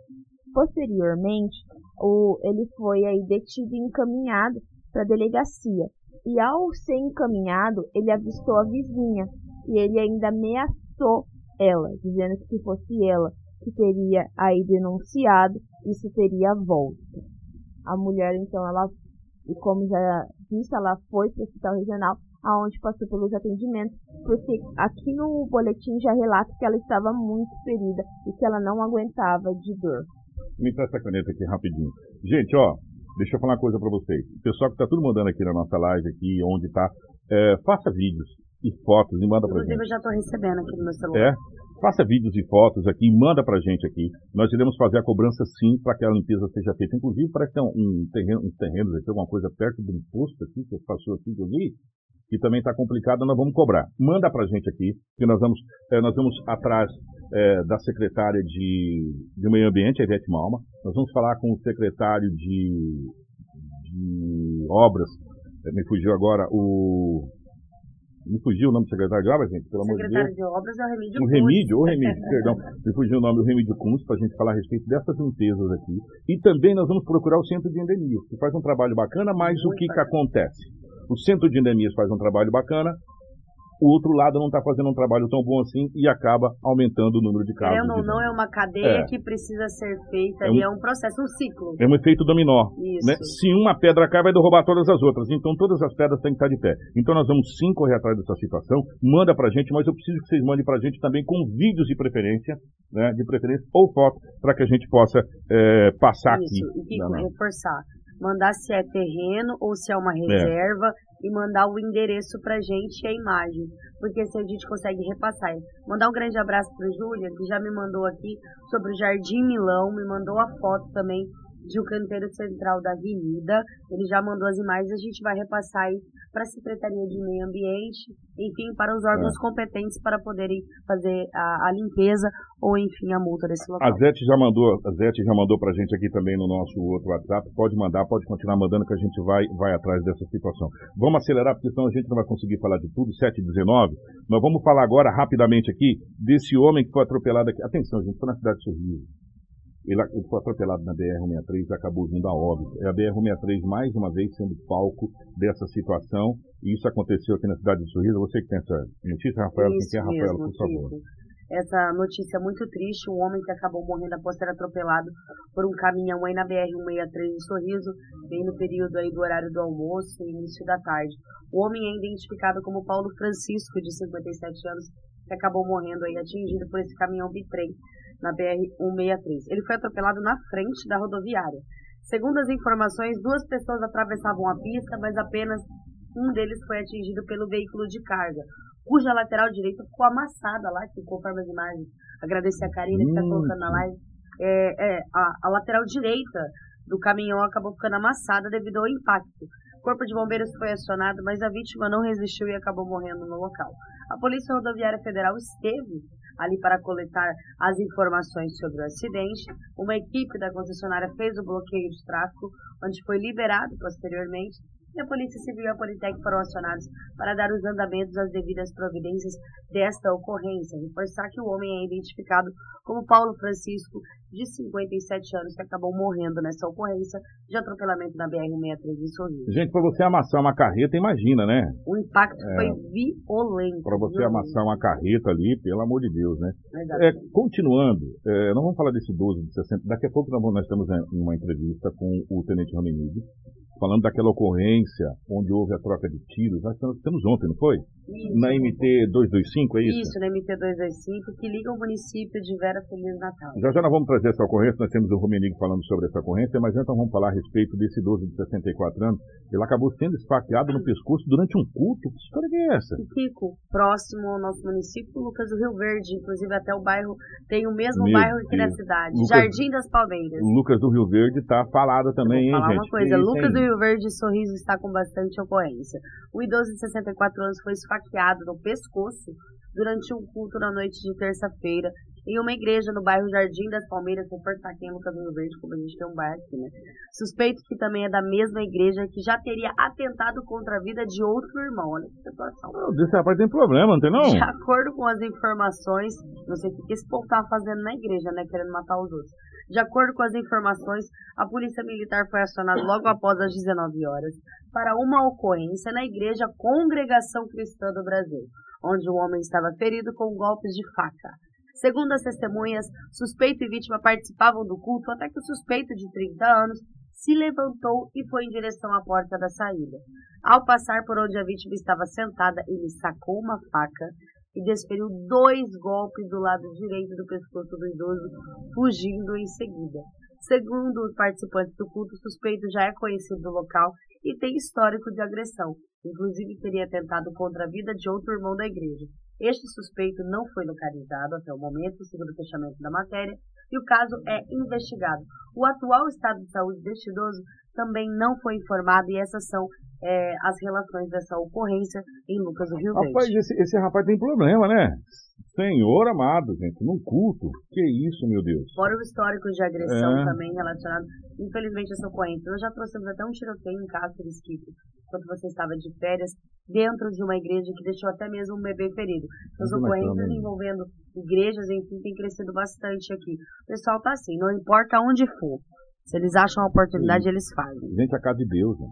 Posteriormente, o, ele foi aí detido e encaminhado para a delegacia. E ao ser encaminhado, ele avistou a vizinha e ele ainda ameaçou ela, dizendo que se fosse ela que teria aí denunciado, isso teria volta. A mulher, então, ela, e como já disse, ela foi para o hospital regional, aonde passou pelos atendimentos, porque aqui no boletim já relata que ela estava muito ferida e que ela não aguentava de dor. Me traz essa caneta aqui rapidinho. Gente, ó, deixa eu falar uma coisa para vocês. O pessoal que está tudo mandando aqui na nossa live, aqui, onde está, é, faça vídeos e fotos e manda pra gente. Inclusive, eu já estou recebendo aqui no meu celular. É? Faça vídeos e fotos aqui e manda pra gente aqui. Nós iremos fazer a cobrança sim para que a limpeza seja feita. Inclusive, parece que tem um terreno, uns terrenos aqui, alguma coisa perto do imposto aqui, que passou aqui que eu que também está complicado, nós vamos cobrar. Manda pra gente aqui, que nós vamos, é, nós vamos atrás é, da secretária de, de Meio Ambiente, a Ivete Malma. Nós vamos falar com o secretário de, de Obras, é, me fugiu agora, o me fugiu o nome do secretário de obras, gente, pelo amor de Deus. Secretário de obras é o Remídio O Remídio, o Remídio, perdão. Me fugiu o nome do Remídio Kunz para a gente falar a respeito dessas limpezas aqui. E também nós vamos procurar o Centro de Endemias, que faz um trabalho bacana, mas Muito o que, que acontece? O Centro de Endemias faz um trabalho bacana, o outro lado não está fazendo um trabalho tão bom assim e acaba aumentando o número de casos. É ou não, é uma cadeia é. que precisa ser feita é um, e é um processo, um ciclo. É um efeito dominó. Né? Se uma pedra cai, vai derrubar todas as outras. Então todas as pedras têm que estar de pé. Então nós vamos sim correr atrás dessa situação. Manda pra gente, mas eu preciso que vocês mandem pra gente também com vídeos de preferência, né? De preferência ou foto, para que a gente possa é, passar Isso, aqui. E reforçar mandar se é terreno ou se é uma é. reserva, é e mandar o endereço pra gente e a imagem, porque se a gente consegue repassar. Mandar um grande abraço pro Júlia, que já me mandou aqui sobre o Jardim Milão, me mandou a foto também de o canteiro central da avenida. Ele já mandou as imagens, a gente vai repassar aí para a Secretaria de Meio Ambiente, enfim, para os órgãos é. competentes para poderem fazer a, a, limpeza ou, enfim, a multa desse local. A Zete já mandou, a Zete já mandou para a gente aqui também no nosso outro WhatsApp. Pode mandar, pode continuar mandando que a gente vai, vai atrás dessa situação. Vamos acelerar, porque senão a gente não vai conseguir falar de tudo, 7 e 19. Nós vamos falar agora rapidamente aqui desse homem que foi atropelado aqui. Atenção, gente, foi na cidade de Sorriso. Ele, ele foi atropelado na BR-163 e acabou vindo a óbito. É a BR-163 mais uma vez sendo palco dessa situação. E isso aconteceu aqui na cidade de Sorriso. Você que tem essa notícia, Rafael, quem é Rafael, por favor. Essa notícia muito triste, um homem que acabou morrendo após ser atropelado por um caminhão aí na BR-163 em Sorriso, bem no período aí do horário do almoço e início da tarde. O homem é identificado como Paulo Francisco, de 57 anos, que acabou morrendo aí atingido por esse caminhão bitrem na BR-163. Ele foi atropelado na frente da rodoviária. Segundo as informações, duas pessoas atravessavam a pista, mas apenas um deles foi atingido pelo veículo de carga, cuja lateral direita ficou amassada lá, que conforme as imagens. Agradecer a Karina que está colocando na live. É, é, a, a lateral direita do caminhão acabou ficando amassada devido ao impacto. O corpo de bombeiros foi acionado, mas a vítima não resistiu e acabou morrendo no local. A Polícia Rodoviária Federal esteve ali para coletar as informações sobre o acidente. Uma equipe da concessionária fez o bloqueio de tráfego, onde foi liberado posteriormente e a Polícia Civil e a Politec foram acionados para dar os andamentos às devidas providências desta ocorrência. Reforçar que o homem é identificado como Paulo Francisco, de 57 anos, que acabou morrendo nessa ocorrência de atropelamento na BR-63 em Sorriso. Gente, para você amassar uma carreta, imagina, né? O impacto é, foi violento. Para você violento. amassar uma carreta ali, pelo amor de Deus, né? É, continuando, é, não vamos falar desse 12 de 60, daqui a pouco nós, estamos em uma entrevista com o Tenente Raminide, falando daquela ocorrência onde houve a troca de tiros. Nós estamos ontem, não foi? Isso. Na MT-225, é isso? Isso, na MT-225, que liga o município de Vera Feliz Natal. Já já nós vamos trazer essa ocorrência, nós temos o Romenigo falando sobre essa ocorrência, mas então vamos falar a respeito desse idoso de 64 anos. Ele acabou sendo esfaqueado no pescoço durante um culto. Que história é essa? Kiko, próximo ao nosso município, Lucas do Rio Verde, inclusive até o bairro, tem o mesmo, mesmo bairro aqui na cidade, Lucas, Jardim das Palmeiras. Lucas do Rio Verde está falado também, hein, falar gente? uma coisa, Lucas do Rio Verde Sorriso está com bastante ocorrência. O idoso de 64 anos foi esfaqueado no pescoço durante um culto na noite de terça-feira em uma igreja no bairro Jardim das Palmeiras, reforçar aqui em Lucas Rio Verde, como a gente tem um bairro aqui, né? Suspeito que também é da mesma igreja que já teria atentado contra a vida de outro irmão. Olha que situação. Esse rapaz tem problema, não tem não? De acordo com as informações, não sei o que esse povo tava fazendo na igreja, né? Querendo matar os outros. De acordo com as informações, a polícia militar foi acionada logo após as 19 horas para uma ocorrência na igreja Congregação Cristã do Brasil, onde o homem estava ferido com golpes de faca. Segundo as testemunhas, suspeito e vítima participavam do culto até que o suspeito de 30 anos se levantou e foi em direção à porta da saída. Ao passar por onde a vítima estava sentada, ele sacou uma faca e desferiu dois golpes do lado direito do pescoço do idoso, fugindo em seguida. Segundo os participantes do culto, o suspeito já é conhecido do local e tem histórico de agressão. Inclusive teria tentado contra a vida de outro irmão da igreja. Este suspeito não foi localizado até o momento, segundo o fechamento da matéria, e o caso é investigado. O atual estado de saúde deste idoso também não foi informado e essas são é, as relações dessa ocorrência em Lucas do Rio Verde. Rapaz, esse, esse rapaz tem problema, né? Senhor amado, gente, num culto. Que isso, meu Deus. Fora o histórico de agressão é. também relacionado, infelizmente, essa ocorrência. Nós já trouxemos até um tiroteio em Cáceres, Kiko, quando você estava de férias, dentro de uma igreja que deixou até mesmo um bebê ferido. As ocorrências envolvendo igrejas, enfim, tem crescido bastante aqui. O pessoal tá assim, não importa onde for. Se eles acham a oportunidade, Sim. eles fazem. Gente, a casa de Deus, né?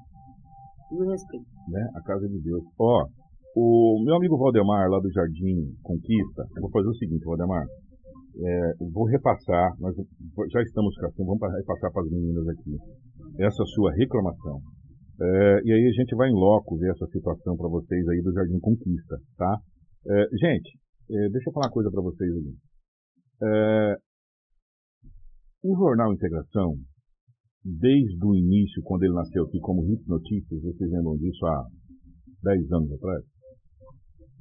E o respeito. Né? A casa de Deus. Ó, o meu amigo Valdemar, lá do Jardim Conquista, vou fazer o seguinte, Valdemar. É, vou repassar, nós já estamos assim, vamos repassar para as meninas aqui, essa sua reclamação. É, e aí a gente vai em loco ver essa situação para vocês aí do Jardim Conquista, tá? É, gente, é, deixa eu falar uma coisa para vocês aí. É, o Jornal Integração, desde o início, quando ele nasceu aqui como Hit Notícias, vocês lembram disso há 10 anos atrás?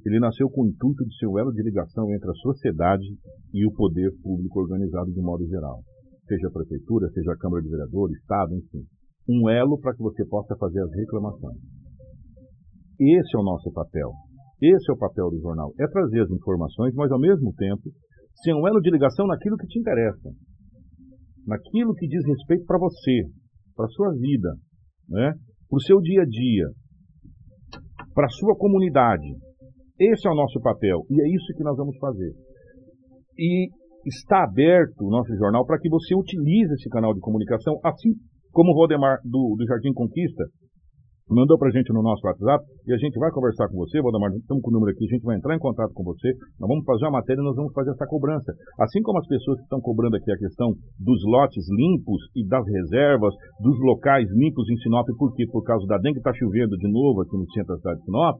Ele nasceu com o intuito de ser o elo de ligação entre a sociedade e o poder público organizado de modo geral. Seja a prefeitura, seja a Câmara de Vereadores, Estado, enfim. Um elo para que você possa fazer as reclamações. Esse é o nosso papel. Esse é o papel do jornal. É trazer as informações, mas ao mesmo tempo ser um elo de ligação naquilo que te interessa naquilo que diz respeito para você, para sua vida, né? para o seu dia a dia, para a sua comunidade. Esse é o nosso papel e é isso que nós vamos fazer. E está aberto o nosso jornal para que você utilize esse canal de comunicação, assim como o Rodemar do, do Jardim Conquista mandou pra gente no nosso WhatsApp e a gente vai conversar com você, Valdemar, estamos com o número aqui, a gente vai entrar em contato com você, nós vamos fazer a matéria e nós vamos fazer essa cobrança. Assim como as pessoas que estão cobrando aqui a questão dos lotes limpos e das reservas, dos locais limpos em Sinop, por quê? Por causa da dengue, está chovendo de novo aqui no centro da cidade de Sinop,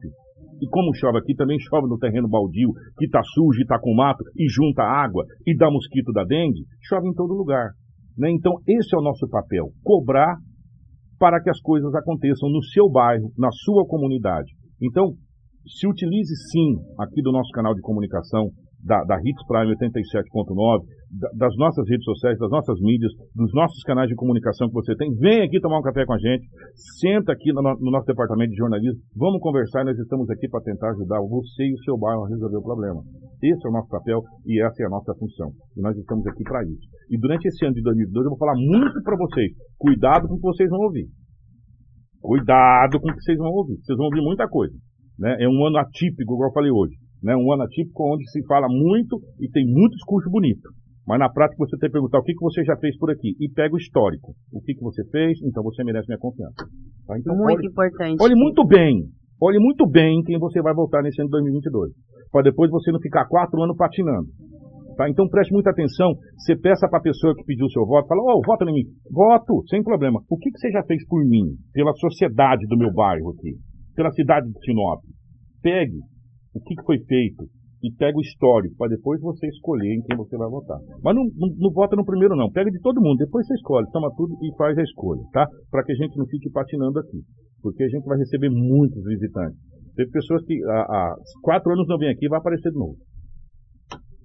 e como chove aqui, também chove no terreno baldio, que está sujo e está com mato, e junta água, e dá mosquito da dengue, chove em todo lugar. Né? Então, esse é o nosso papel, cobrar para que as coisas aconteçam no seu bairro, na sua comunidade. Então, se utilize sim aqui do nosso canal de comunicação, da, da Hits Prime 87.9, da, das nossas redes sociais, das nossas mídias, dos nossos canais de comunicação que você tem. Vem aqui tomar um café com a gente, senta aqui no, no nosso departamento de jornalismo, vamos conversar, nós estamos aqui para tentar ajudar você e o seu bairro a resolver o problema. Esse é o nosso papel e essa é a nossa função. E nós estamos aqui para isso. E durante esse ano de 2022 eu vou falar muito para vocês. Cuidado com o que vocês vão ouvir. Cuidado com o que vocês vão ouvir. Vocês vão ouvir muita coisa. Né? É um ano atípico, igual eu falei hoje. Né? Um ano atípico onde se fala muito e tem muito discurso bonito. Mas na prática você tem que perguntar o que, que você já fez por aqui. E pega o histórico. O que, que você fez, então você merece minha confiança. Tá? Então, muito olhe, importante. Olhe muito bem. Olhe muito bem quem você vai votar nesse ano de 2022. Para depois você não ficar quatro anos patinando. Tá? Então preste muita atenção. Você peça para a pessoa que pediu o seu voto, fala, oh, vota em mim. Voto, sem problema. O que, que você já fez por mim? Pela sociedade do meu bairro aqui? Pela cidade de Sinop? Pegue o que, que foi feito e pega o histórico para depois você escolher em quem você vai votar. Mas não, não, não, vota no primeiro não, pega de todo mundo, depois você escolhe, toma tudo e faz a escolha, tá? Para que a gente não fique patinando aqui, porque a gente vai receber muitos visitantes. Tem pessoas que há, há quatro anos não vêm aqui e vai aparecer de novo.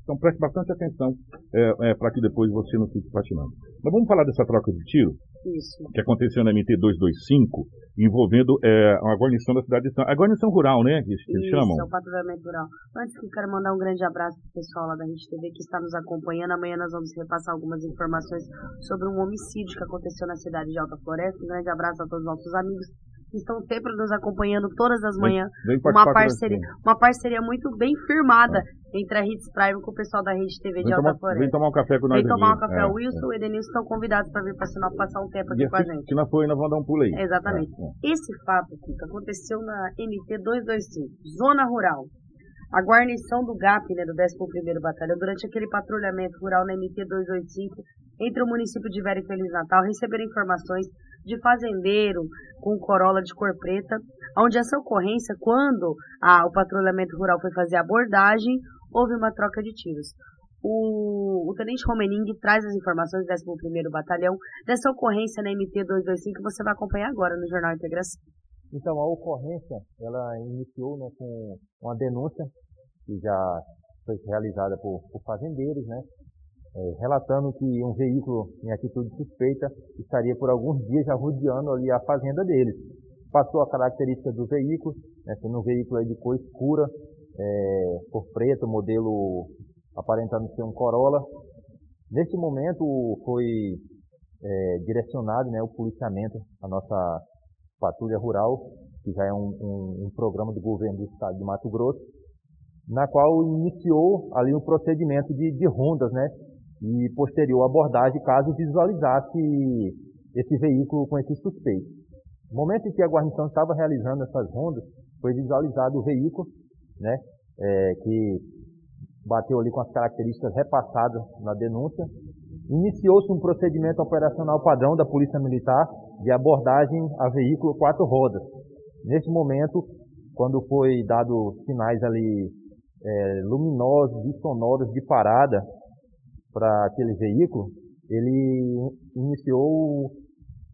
Então preste bastante atenção é, é, para que depois você não fique patinando. Mas vamos falar dessa troca de tiro? Isso. Que aconteceu na MT-225, envolvendo é, a guarnição da cidade de São A guarnição rural, né? Que, que eles chamam. Isso, é o patrulhamento rural. Antes que eu quero mandar um grande abraço para o pessoal lá da Rede TV que está nos acompanhando. Amanhã nós vamos repassar algumas informações sobre um homicídio que aconteceu na cidade de Alta Floresta. Um grande abraço a todos os nossos amigos que estão sempre nos acompanhando todas as manhãs. Vem, vem uma parceria, uma parceria muito bem firmada é. entre a Hits Prime com o pessoal da Rede TV de vem Alta tomar, Floresta. Vem tomar um café com nós. Vem tomar um café. É, o Wilson é. e o Edenilson estão convidados para vir para Sinop passar um tempo aqui e com a gente. Se não for, nós vamos dar um pulo aí. Exatamente. É, é. Esse fato, Kika, aconteceu na MT 225, Zona Rural. a guarnição do GAP, né, do 11º Batalhão, durante aquele patrulhamento rural na MT 285 entre o município de Vera e Feliz Natal, receberam informações de fazendeiro com Corolla de cor preta, onde essa ocorrência, quando a, o patrulhamento rural foi fazer a abordagem, houve uma troca de tiros. O, o Tenente Romening traz as informações do 11º Batalhão dessa ocorrência na MT 225 que você vai acompanhar agora no Jornal Integração. Então, a ocorrência, ela iniciou né, com uma denúncia que já foi realizada por, por fazendeiros, né, é, relatando que um veículo em atitude suspeita estaria por alguns dias já rodeando ali a fazenda deles. Passou a característica do veículo, né, sendo um veículo de cor escura, é, cor preta, modelo aparentando ser um Corolla. Neste momento foi é, direcionado né, o policiamento, a nossa Patrulha Rural, que já é um, um, um, programa do governo do estado de Mato Grosso, na qual iniciou ali um procedimento de, de rondas, né? E posterior abordagem caso visualizasse esse veículo com esse suspeito. No momento em que a guarnição estava realizando essas rondas, foi visualizado o veículo, né? É, que bateu ali com as características repassadas na denúncia. Iniciou-se um procedimento operacional padrão da Polícia Militar de abordagem a veículo quatro rodas. Nesse momento, quando foi dado sinais ali é, luminosos e sonoros de parada para aquele veículo, ele iniciou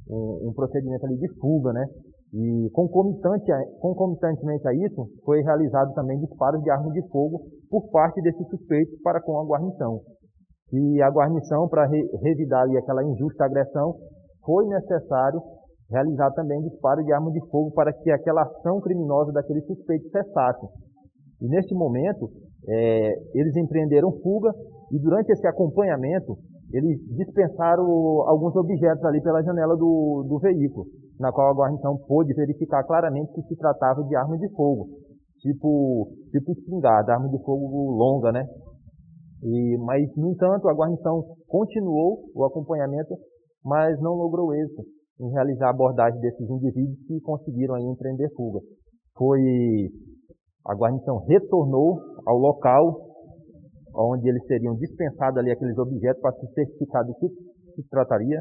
um, um, procedimento ali de fuga, né? E concomitante, concomitantemente a isso, foi realizado também disparos de arma de fogo por parte desses suspeitos para com a guarnição. E a guarnição, para re, revidar ali aquela injusta agressão, foi necessário realizar também disparo de arma de fogo para que aquela ação criminosa daquele suspeito cessasse. E neste momento, é, eles empreenderam fuga e durante esse acompanhamento, eles dispensaram alguns objetos ali pela janela do, do veículo, na qual a guarnição pôde verificar claramente que se tratava de arma de fogo, tipo, tipo espingarda, arma de fogo longa, né? E, mas, no entanto, a guarnição continuou o acompanhamento mas não logrou êxito em realizar a abordagem desses indivíduos que conseguiram aí empreender fuga. Foi a guarnição retornou ao local onde eles teriam dispensado ali aqueles objetos para se certificar do que se trataria.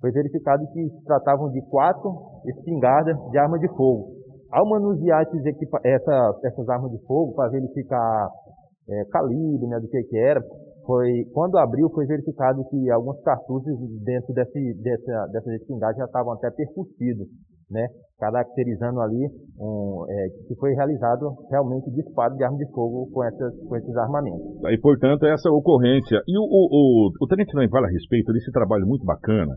Foi verificado que se tratavam de quatro espingardas de arma de fogo. Ao manusear essa, essas armas de fogo para verificar é, calibre, né, do que, que era, foi quando abriu foi verificado que alguns cartuchos dentro desse, dessa, dessa espingarda já estavam até percutidos, né, caracterizando ali um, é, que foi realizado realmente disparo de arma de fogo com, essas, com esses armamentos. E portanto essa ocorrência e o, o, o, o tenente não fala a respeito desse trabalho muito bacana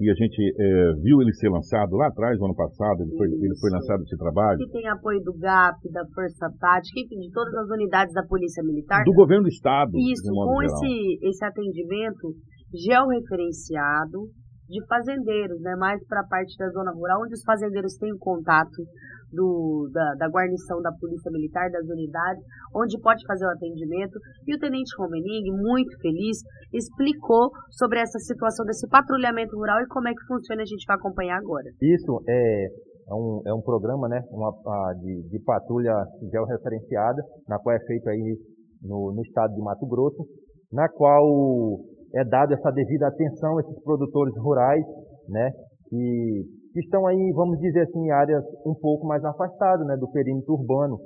que a gente é, viu ele ser lançado lá atrás, no ano passado, ele foi, ele foi lançado esse trabalho. Que tem apoio do GAP, da Força Tática, enfim, de todas as unidades da Polícia Militar. Do governo do Estado. Isso, com esse, esse atendimento georreferenciado de fazendeiros, né, mais para a parte da zona rural, onde os fazendeiros têm contato do, da, da, guarnição da Polícia Militar, das unidades, onde pode fazer o atendimento. E o Tenente Romening, muito feliz, explicou sobre essa situação desse patrulhamento rural e como é que funciona, a gente vai acompanhar agora. Isso é, é, um, é um programa né, uma, a, de, de patrulha georreferenciada, na qual é feito aí no, no estado de Mato Grosso, na qual é dado essa devida atenção a esses produtores rurais, né, que que estão aí, vamos dizer assim, em áreas um pouco mais afastadas né, do perímetro urbano,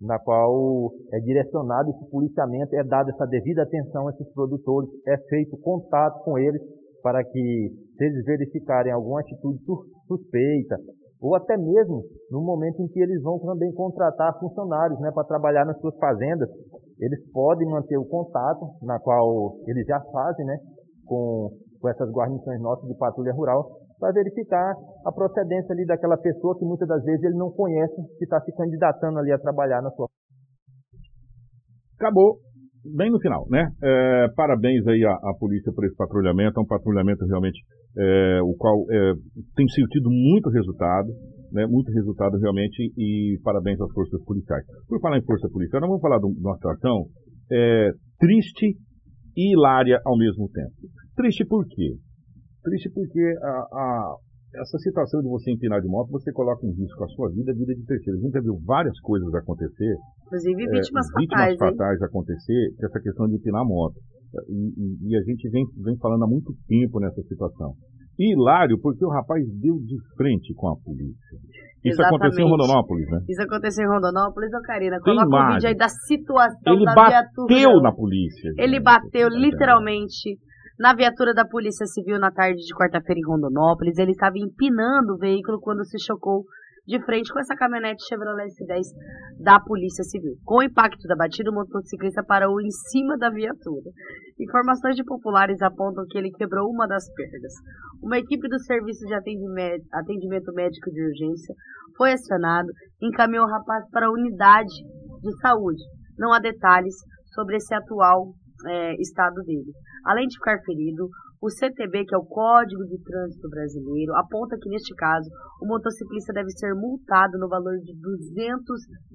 na qual é direcionado esse policiamento, é dada essa devida atenção a esses produtores, é feito contato com eles para que, se eles verificarem alguma atitude suspeita, ou até mesmo no momento em que eles vão também contratar funcionários né, para trabalhar nas suas fazendas, eles podem manter o contato, na qual eles já fazem né, com, com essas guarnições nossas de patrulha rural, para verificar a procedência ali daquela pessoa que muitas das vezes ele não conhece, que está se candidatando ali a trabalhar na sua. Acabou bem no final, né? É, parabéns aí à, à, polícia por esse patrulhamento, é um patrulhamento realmente é, o qual é, tem sentido muito resultado, né? Muito resultado realmente e parabéns às forças policiais. Por falar em força policial, nós vamos falar de uma situação é, triste e hilária ao mesmo tempo. Triste por quê? Triste porque a, a, essa situação de você empinar de moto, você coloca em risco a sua vida e a vida de terceiros. A gente já viu várias coisas acontecer. Inclusive vítimas é, fatais. Vítimas fatais acontecer, que essa questão de empinar moto. E, e, e, a gente vem, vem falando há muito tempo nessa situação. E hilário, porque o rapaz deu de frente com a polícia. Isso Exatamente. aconteceu em Rondonópolis, né? Isso aconteceu em Rondonópolis, ô Karina. Coloca o vídeo aí da situação Ele da bateu viatura. na polícia. Ele gente. bateu literalmente na viatura da Polícia Civil na tarde de quarta-feira em Rondonópolis. Ele estava empinando o veículo quando se chocou de frente com essa caminhonete Chevrolet S10 da Polícia Civil. Com o impacto da batida, o motociclista parou em cima da viatura. Informações de populares apontam que ele quebrou uma das pernas. Uma equipe do Serviço de Atendimento Médico de Urgência foi acionado e encaminhou o rapaz para a unidade de saúde. Não há detalhes sobre esse atual é, estado dele. Além de ficar ferido, o CTB, que é o Código de Trânsito Brasileiro, aponta que neste caso o motociclista deve ser multado no valor de R$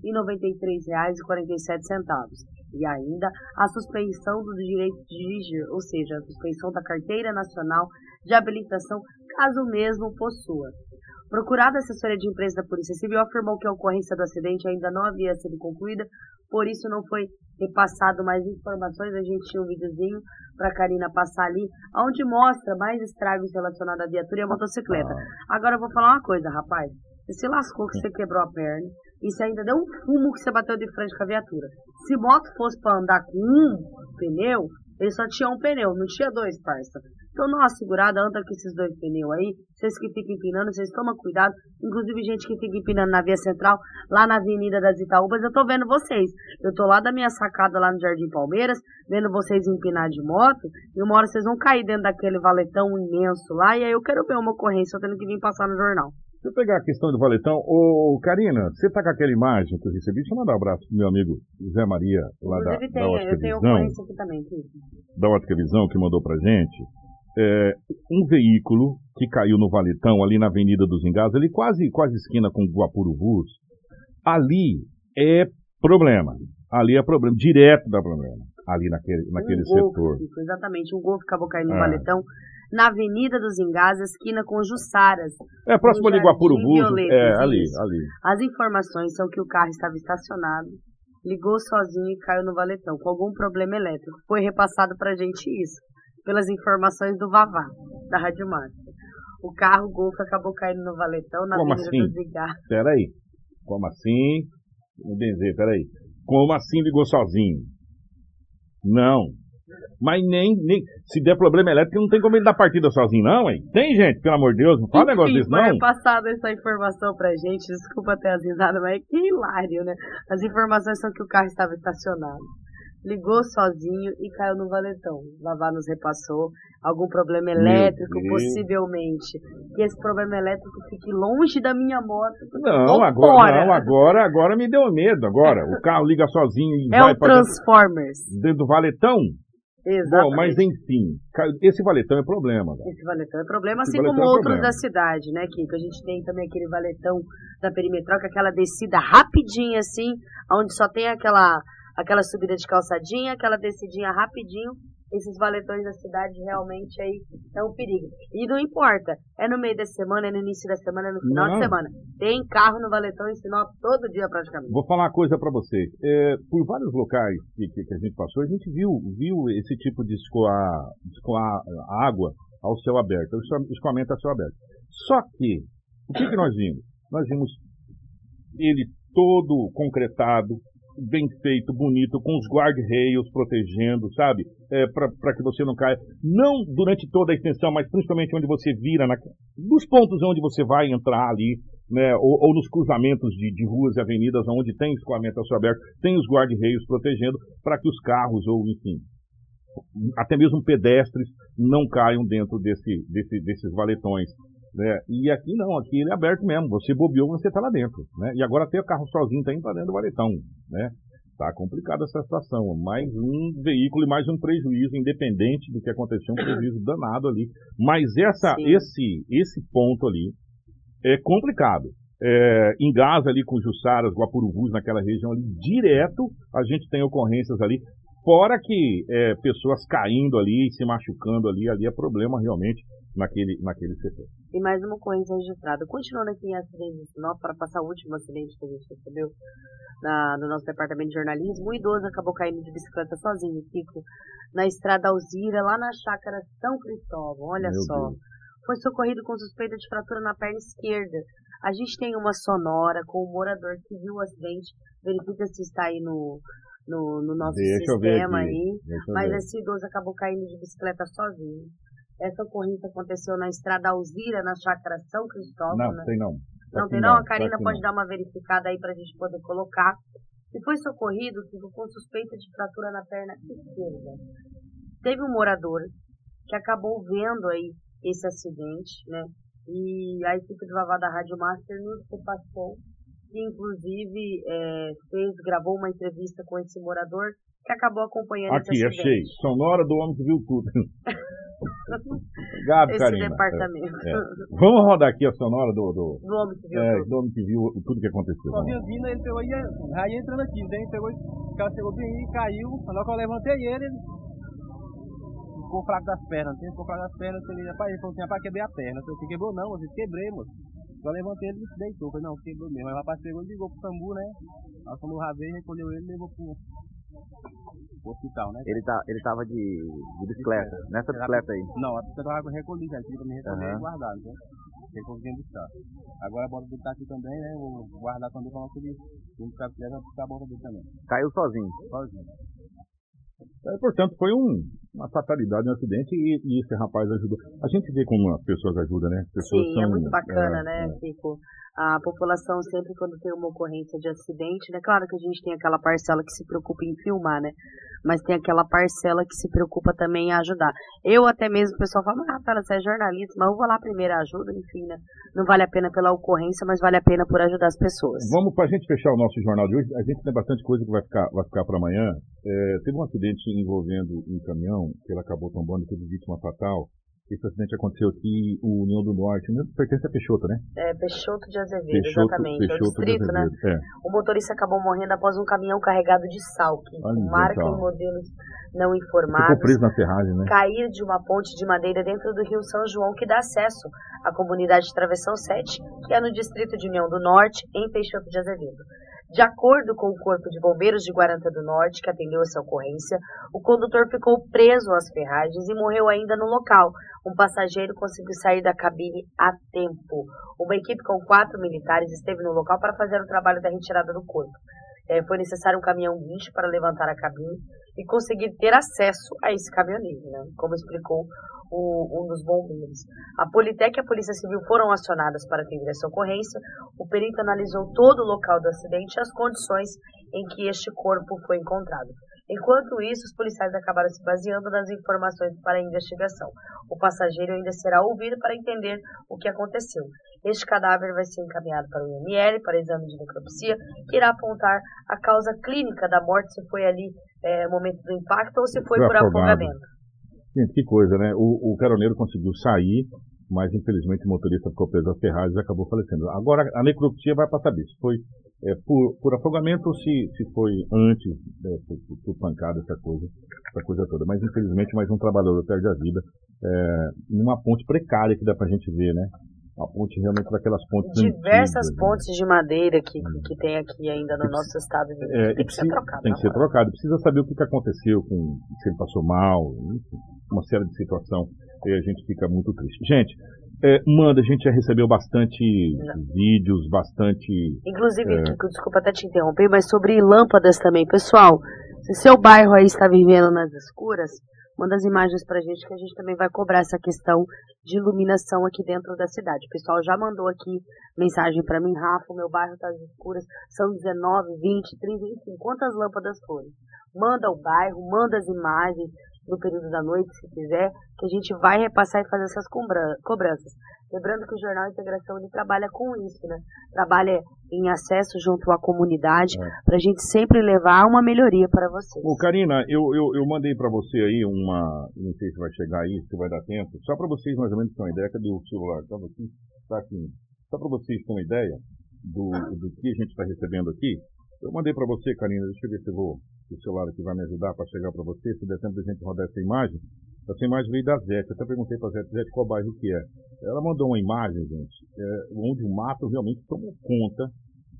293,47 e ainda a suspensão do direito de dirigir, ou seja, a suspensão da carteira nacional de habilitação, caso mesmo possua. Procurada a assessoria de imprensa da Polícia Civil afirmou que a ocorrência do acidente ainda não havia sido concluída, por isso não foi repassado mais informações. A gente tinha um videozinho para a Karina passar ali, onde mostra mais estragos relacionados à viatura e à motocicleta. Agora eu vou falar uma coisa, rapaz. Você se lascou que você quebrou a perna e você ainda deu um fumo que você bateu de frente com a viatura. Se moto fosse para andar com um pneu, ele só tinha um pneu, não tinha dois, parça. Então uma segurada, anda com esses dois pneus aí. Vocês que ficam empinando, vocês tomam cuidado. Inclusive gente que fica empinando na via central, lá na Avenida das Itaúbas, eu tô vendo vocês. Eu tô lá da minha sacada lá no Jardim Palmeiras, vendo vocês empinar de moto. E uma hora vocês vão cair dentro daquele valetão imenso lá. E aí eu quero ver uma ocorrência, eu tendo que vir passar no jornal. Se eu pegar a questão do valetão, ô Karina, você tá com aquela imagem que eu recebi, deixa eu mandar um abraço pro meu amigo Zé Maria, lá da, tem, da Ótica Visão. Aqui também, da Ótica Visão, que mandou pra gente é, um veículo que caiu no Valetão, ali na Avenida dos Engás, ali quase, quase esquina com Guapurubus, ali é problema. Ali é problema, direto dá problema. Ali naquele, naquele um setor. Golfe, exatamente, um golfe acabou caindo no é. Valetão, na Avenida dos Engás, esquina com Jussaras. É, próximo ali Guapurubus, é, ali, ali. As informações são que o carro estava estacionado, ligou sozinho e caiu no Valetão, com algum problema elétrico. Foi repassado pra gente isso pelas informações do Vavá, da Rádio Márcia. O carro Golf acabou caindo no valetão na Como Avenida assim? dos Peraí. Como assim? Vou dizer, peraí. Como assim ligou sozinho? Não. Mas nem, nem. Se der problema elétrico, não tem como ele dar partida sozinho, não, hein? Tem, gente, pelo amor de Deus, não fala Enfim, negócio desse, não. Foi passado essa informação pra gente, desculpa ter as risadas, mas é que hilário, né? As informações são que o carro estava estacionado ligou sozinho e caiu no valetão. Lavar nos repassou algum problema elétrico, possivelmente. Que esse problema elétrico fique longe da minha moto. Não, agora, não, agora, agora me deu medo. Agora, o carro liga sozinho e é vai o Transformers. Dentro do valetão? Exatamente. Bom, mas enfim, esse valetão é problema. Esse valetão é problema, assim como é outros da cidade, né, Kiko? A gente tem também aquele valetão da perimetral, que é aquela descida rapidinha, assim, onde só tem aquela aquela subida de calçadinha, aquela descidinha rapidinho, esses valetões da cidade realmente aí é um perigo. E não importa, é no meio da semana, é no início da semana, é no final não. de semana. Tem carro no valetão em Sinop todo dia praticamente. Vou falar uma coisa para vocês. É, por vários locais que, que, que, a gente passou, a gente viu, viu esse tipo de escoar, escoar água ao céu aberto, escoamento a céu aberto. Só que, o que, que nós vimos? Nós vimos ele todo concretado, bem feito, bonito, com os guardrails protegendo, sabe? É, para que você não caia. Não durante toda a extensão, mas principalmente onde você vira, na, nos pontos onde você vai entrar ali, né? Ou, ou nos cruzamentos de, de, ruas e avenidas onde tem escoamento a céu aberto, tem os guardrails protegendo para que os carros ou, enfim, até mesmo pedestres não caiam dentro desse, desse, desses valetões. Né? E aqui não, aqui ele é aberto mesmo. Você bobeou, você está lá dentro. Né? E agora até o carro sozinho está indo para dentro do valetão. Né? Tá complicada essa situação. Mais um veículo e mais um prejuízo, independente do que aconteceu, um prejuízo danado ali. Mas essa, esse, esse ponto ali é complicado. É, em Gaza ali com Jussaras, Guapurubus, naquela região ali, direto a gente tem ocorrências ali. Fora que é, pessoas caindo ali, se machucando ali, ali é problema realmente naquele, naquele setor. E mais uma ocorrência registrada. Continuando aqui em acidente de Sinop, para passar o último acidente que a gente recebeu na, no nosso departamento de jornalismo, um idoso acabou caindo de bicicleta sozinho, Kiko, na estrada Alzira, lá na chácara São Cristóvão. Olha Meu só. Deus. Foi socorrido com suspeita de fratura na perna esquerda. A gente tem uma sonora com o morador que viu o acidente. Verifica se está aí no, no, no nosso Deixa sistema aí. Mas esse idoso acabou caindo de bicicleta sozinho. Essa ocorrência aconteceu na estrada Alzira, na chácara São Cristóvão. Não, né? tem não. Não tem não? A Karina pode dar uma verificada aí pra gente poder colocar. E foi socorrido com suspeita de fratura na perna esquerda. Teve um morador que acabou vendo aí esse acidente, né? E a equipe do Vavá da Rádio Master nos repassou que inclusive é, fez, gravou uma entrevista com esse morador que acabou acompanhando Aqui, esse achei. Sonora do homem que viu tudo. [LAUGHS] [LAUGHS] Obrigado, Karina. departamento. É, é. Vamos rodar aqui a sonora do... Do, do homem que viu é, tudo. Do homem que viu tudo que aconteceu. Só vinha vindo, ele pegou e aí entrando aqui, daí pegou, o cara chegou bem e caiu, na que eu levantei ele, ele ficou fraco das pernas, ele ficou fraco das pernas, ele, rapaz, ele falou assim, rapaz, quebrei a perna. Eu falei, você quebrou não, você quebrei, moço. Só levantei ele e se deitou. Falei, não, quebrou mesmo. Aí o rapaz pegou e ligou pro Sambu, né? Aí o Ravei recolheu ele e levou pro hospital, né? Ele, tá, ele tava de, de bicicleta, nessa bicicleta aí? Não, a bicicleta eu recolhi, já tive pra me recolher uhum. e guardar, né? Ele conseguiu buscar. Agora a bola dele tá aqui também, né? Vou guardar também pra que ele, se ele ficar bicicleta, vai buscar a bola dele também. Caiu sozinho? Sozinho. É, portanto, foi um, uma fatalidade, um acidente e, e, esse rapaz ajudou. A gente vê como as pessoas ajudam, né? As pessoas Sim, é são, é muito bacana, é, né, é. A população sempre quando tem uma ocorrência de acidente, né? Claro que a gente tem aquela parcela que se preocupa em filmar, né? Mas tem aquela parcela que se preocupa também em ajudar. Eu até mesmo, o pessoal fala, ah, Rafaela, você é jornalista, mas eu vou lá primeiro ajuda, enfim, né? Não vale a pena pela ocorrência, mas vale a pena por ajudar as pessoas. Vamos, pra gente fechar o nosso jornal de hoje, a gente tem bastante coisa que vai ficar, vai ficar para amanhã. É, teve um acidente envolvendo um caminhão, que ele acabou tombando, teve vítima fatal. Esse acidente aconteceu aqui, o União do Norte, pertence a Peixoto, né? É, Peixoto de Azevedo, Peixoto, exatamente. Peixoto é o distrito, né? É. O motorista acabou morrendo após um caminhão carregado de sal, que Olha, marca e modelos não informados. Ficou preso na ferragem, né? Cair de uma ponte de madeira dentro do rio São João, que dá acesso à comunidade de Travessão 7, que é no distrito de União do Norte, em Peixoto de Azevedo. De acordo com o Corpo de Bombeiros de Guaranta do Norte, que atendeu essa ocorrência, o condutor ficou preso às ferragens e morreu ainda no local. Um passageiro conseguiu sair da cabine a tempo. Uma equipe com quatro militares esteve no local para fazer o trabalho da retirada do corpo. É, foi necessário um caminhão guincho para levantar a cabine e conseguir ter acesso a esse caminhoneiro, né? como explicou o, um dos bombeiros. A Politec e a Polícia Civil foram acionadas para atender essa ocorrência. O perito analisou todo o local do acidente e as condições em que este corpo foi encontrado. Enquanto isso, os policiais acabaram se baseando nas informações para a investigação. O passageiro ainda será ouvido para entender o que aconteceu. Este cadáver vai ser encaminhado para o IML, para exame de necropsia, que irá apontar a causa clínica da morte, se foi ali é, momento do impacto ou se foi por afogamento. Gente, que coisa, né? O, o caroneiro conseguiu sair, mas infelizmente o motorista ficou preso às ferragens e acabou falecendo. Agora, a necropsia vai para saber se foi é, por, por afogamento ou se, se foi antes, é, por, por, pancada, essa coisa, essa coisa toda. Mas infelizmente mais um trabalhador perde a vida é, numa ponte precária que dá pra gente ver, né? A ponte realmente daquelas pontes Diversas antigas, pontes né? de madeira que, que tem aqui ainda no nosso estado de é, tem que ser trocado. Tem que ser trocado. Precisa saber o que, que aconteceu, com, se ele passou mal, enfim, uma série de situação. E a gente fica muito triste. Gente, é, manda, a gente já recebeu bastante Não. vídeos, bastante. Inclusive, é... Kiko, desculpa até te interromper, mas sobre lâmpadas também. Pessoal, se seu bairro aí está vivendo nas escuras, manda as imagens pra gente que a gente também vai cobrar essa questão de iluminação aqui dentro da cidade. O pessoal já mandou aqui mensagem para mim, Rafa, meu bairro está às escuras, são 19, 20, 30, enfim, quantas lâmpadas forem. Manda o bairro, manda as imagens no período da noite, se quiser, que a gente vai repassar e fazer essas cobranças. Lembrando que o Jornal Integração ele trabalha com isso, né? Trabalha em acesso junto à comunidade, é. para a gente sempre levar uma melhoria para vocês. Ô, Karina, eu, eu, eu mandei para você aí uma. Não sei se vai chegar aí, se vai dar tempo. Só para vocês mais ou menos terem uma ideia. Cadê o celular? Estava aqui? Está aqui. Só para vocês terem uma ideia do, do que a gente está recebendo aqui. Eu mandei para você, Karina, deixa eu ver se eu vou, o celular aqui vai me ajudar para chegar para você, se der tempo de a gente rodar essa imagem. Essa imagem veio da Zete. Eu até perguntei pra Zete, Zete, qual bairro que é. Ela mandou uma imagem, gente, é, onde o mato realmente tomou conta,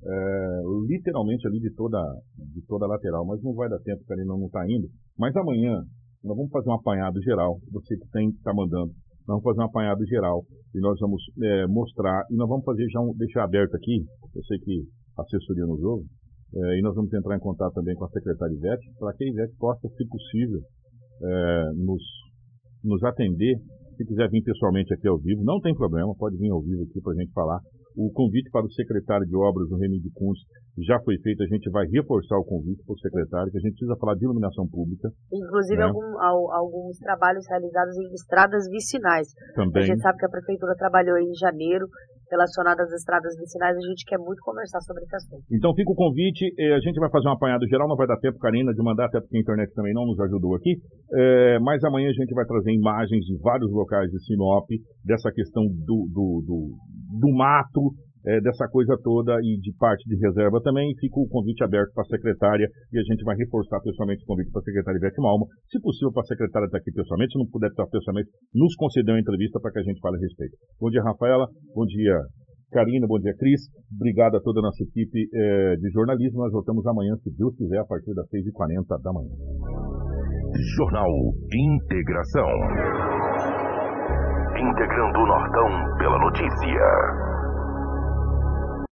é, literalmente ali de toda, de toda a lateral. Mas não vai dar tempo, Karina não está indo. Mas amanhã, nós vamos fazer um apanhado geral. Você que tem, está mandando. Nós vamos fazer um apanhado geral e nós vamos é, mostrar. E nós vamos fazer já um, deixar aberto aqui. Eu sei que a assessoria nos ouve. É, e nós vamos entrar em contato também com a secretária Ivete, para que a Ivete possa, se possível, é, nos nos atender, se quiser vir pessoalmente aqui ao vivo, não tem problema, pode vir ao vivo aqui para a gente falar. O convite para o secretário de obras, o Remy de Kunz, já foi feito. A gente vai reforçar o convite para o secretário, que a gente precisa falar de iluminação pública. Inclusive né? algum, alguns trabalhos realizados em estradas vicinais. Também. A gente sabe que a prefeitura trabalhou em janeiro relacionadas às estradas vicinais, a gente quer muito conversar sobre esse assunto. Então fica o convite, eh, a gente vai fazer um apanhado geral, não vai dar tempo, Karina, de mandar, até porque a internet também não nos ajudou aqui, é, mas amanhã a gente vai trazer imagens de vários locais de Sinop, dessa questão do, do, do, do mato, é, dessa coisa toda e de parte de reserva também. Fica o convite aberto para a secretária e a gente vai reforçar pessoalmente o convite para a secretária Ivete Malma. Se possível, para a secretária estar aqui pessoalmente, se não puder estar pessoalmente, nos conceder uma entrevista para que a gente fale a respeito. Bom dia, Rafaela. Bom dia, Karina. Bom dia, Cris. Obrigado a toda a nossa equipe é, de jornalismo. Nós voltamos amanhã, se Deus quiser, a partir das 6h40 da manhã. Jornal Integração. Integrando o Nortão pela notícia.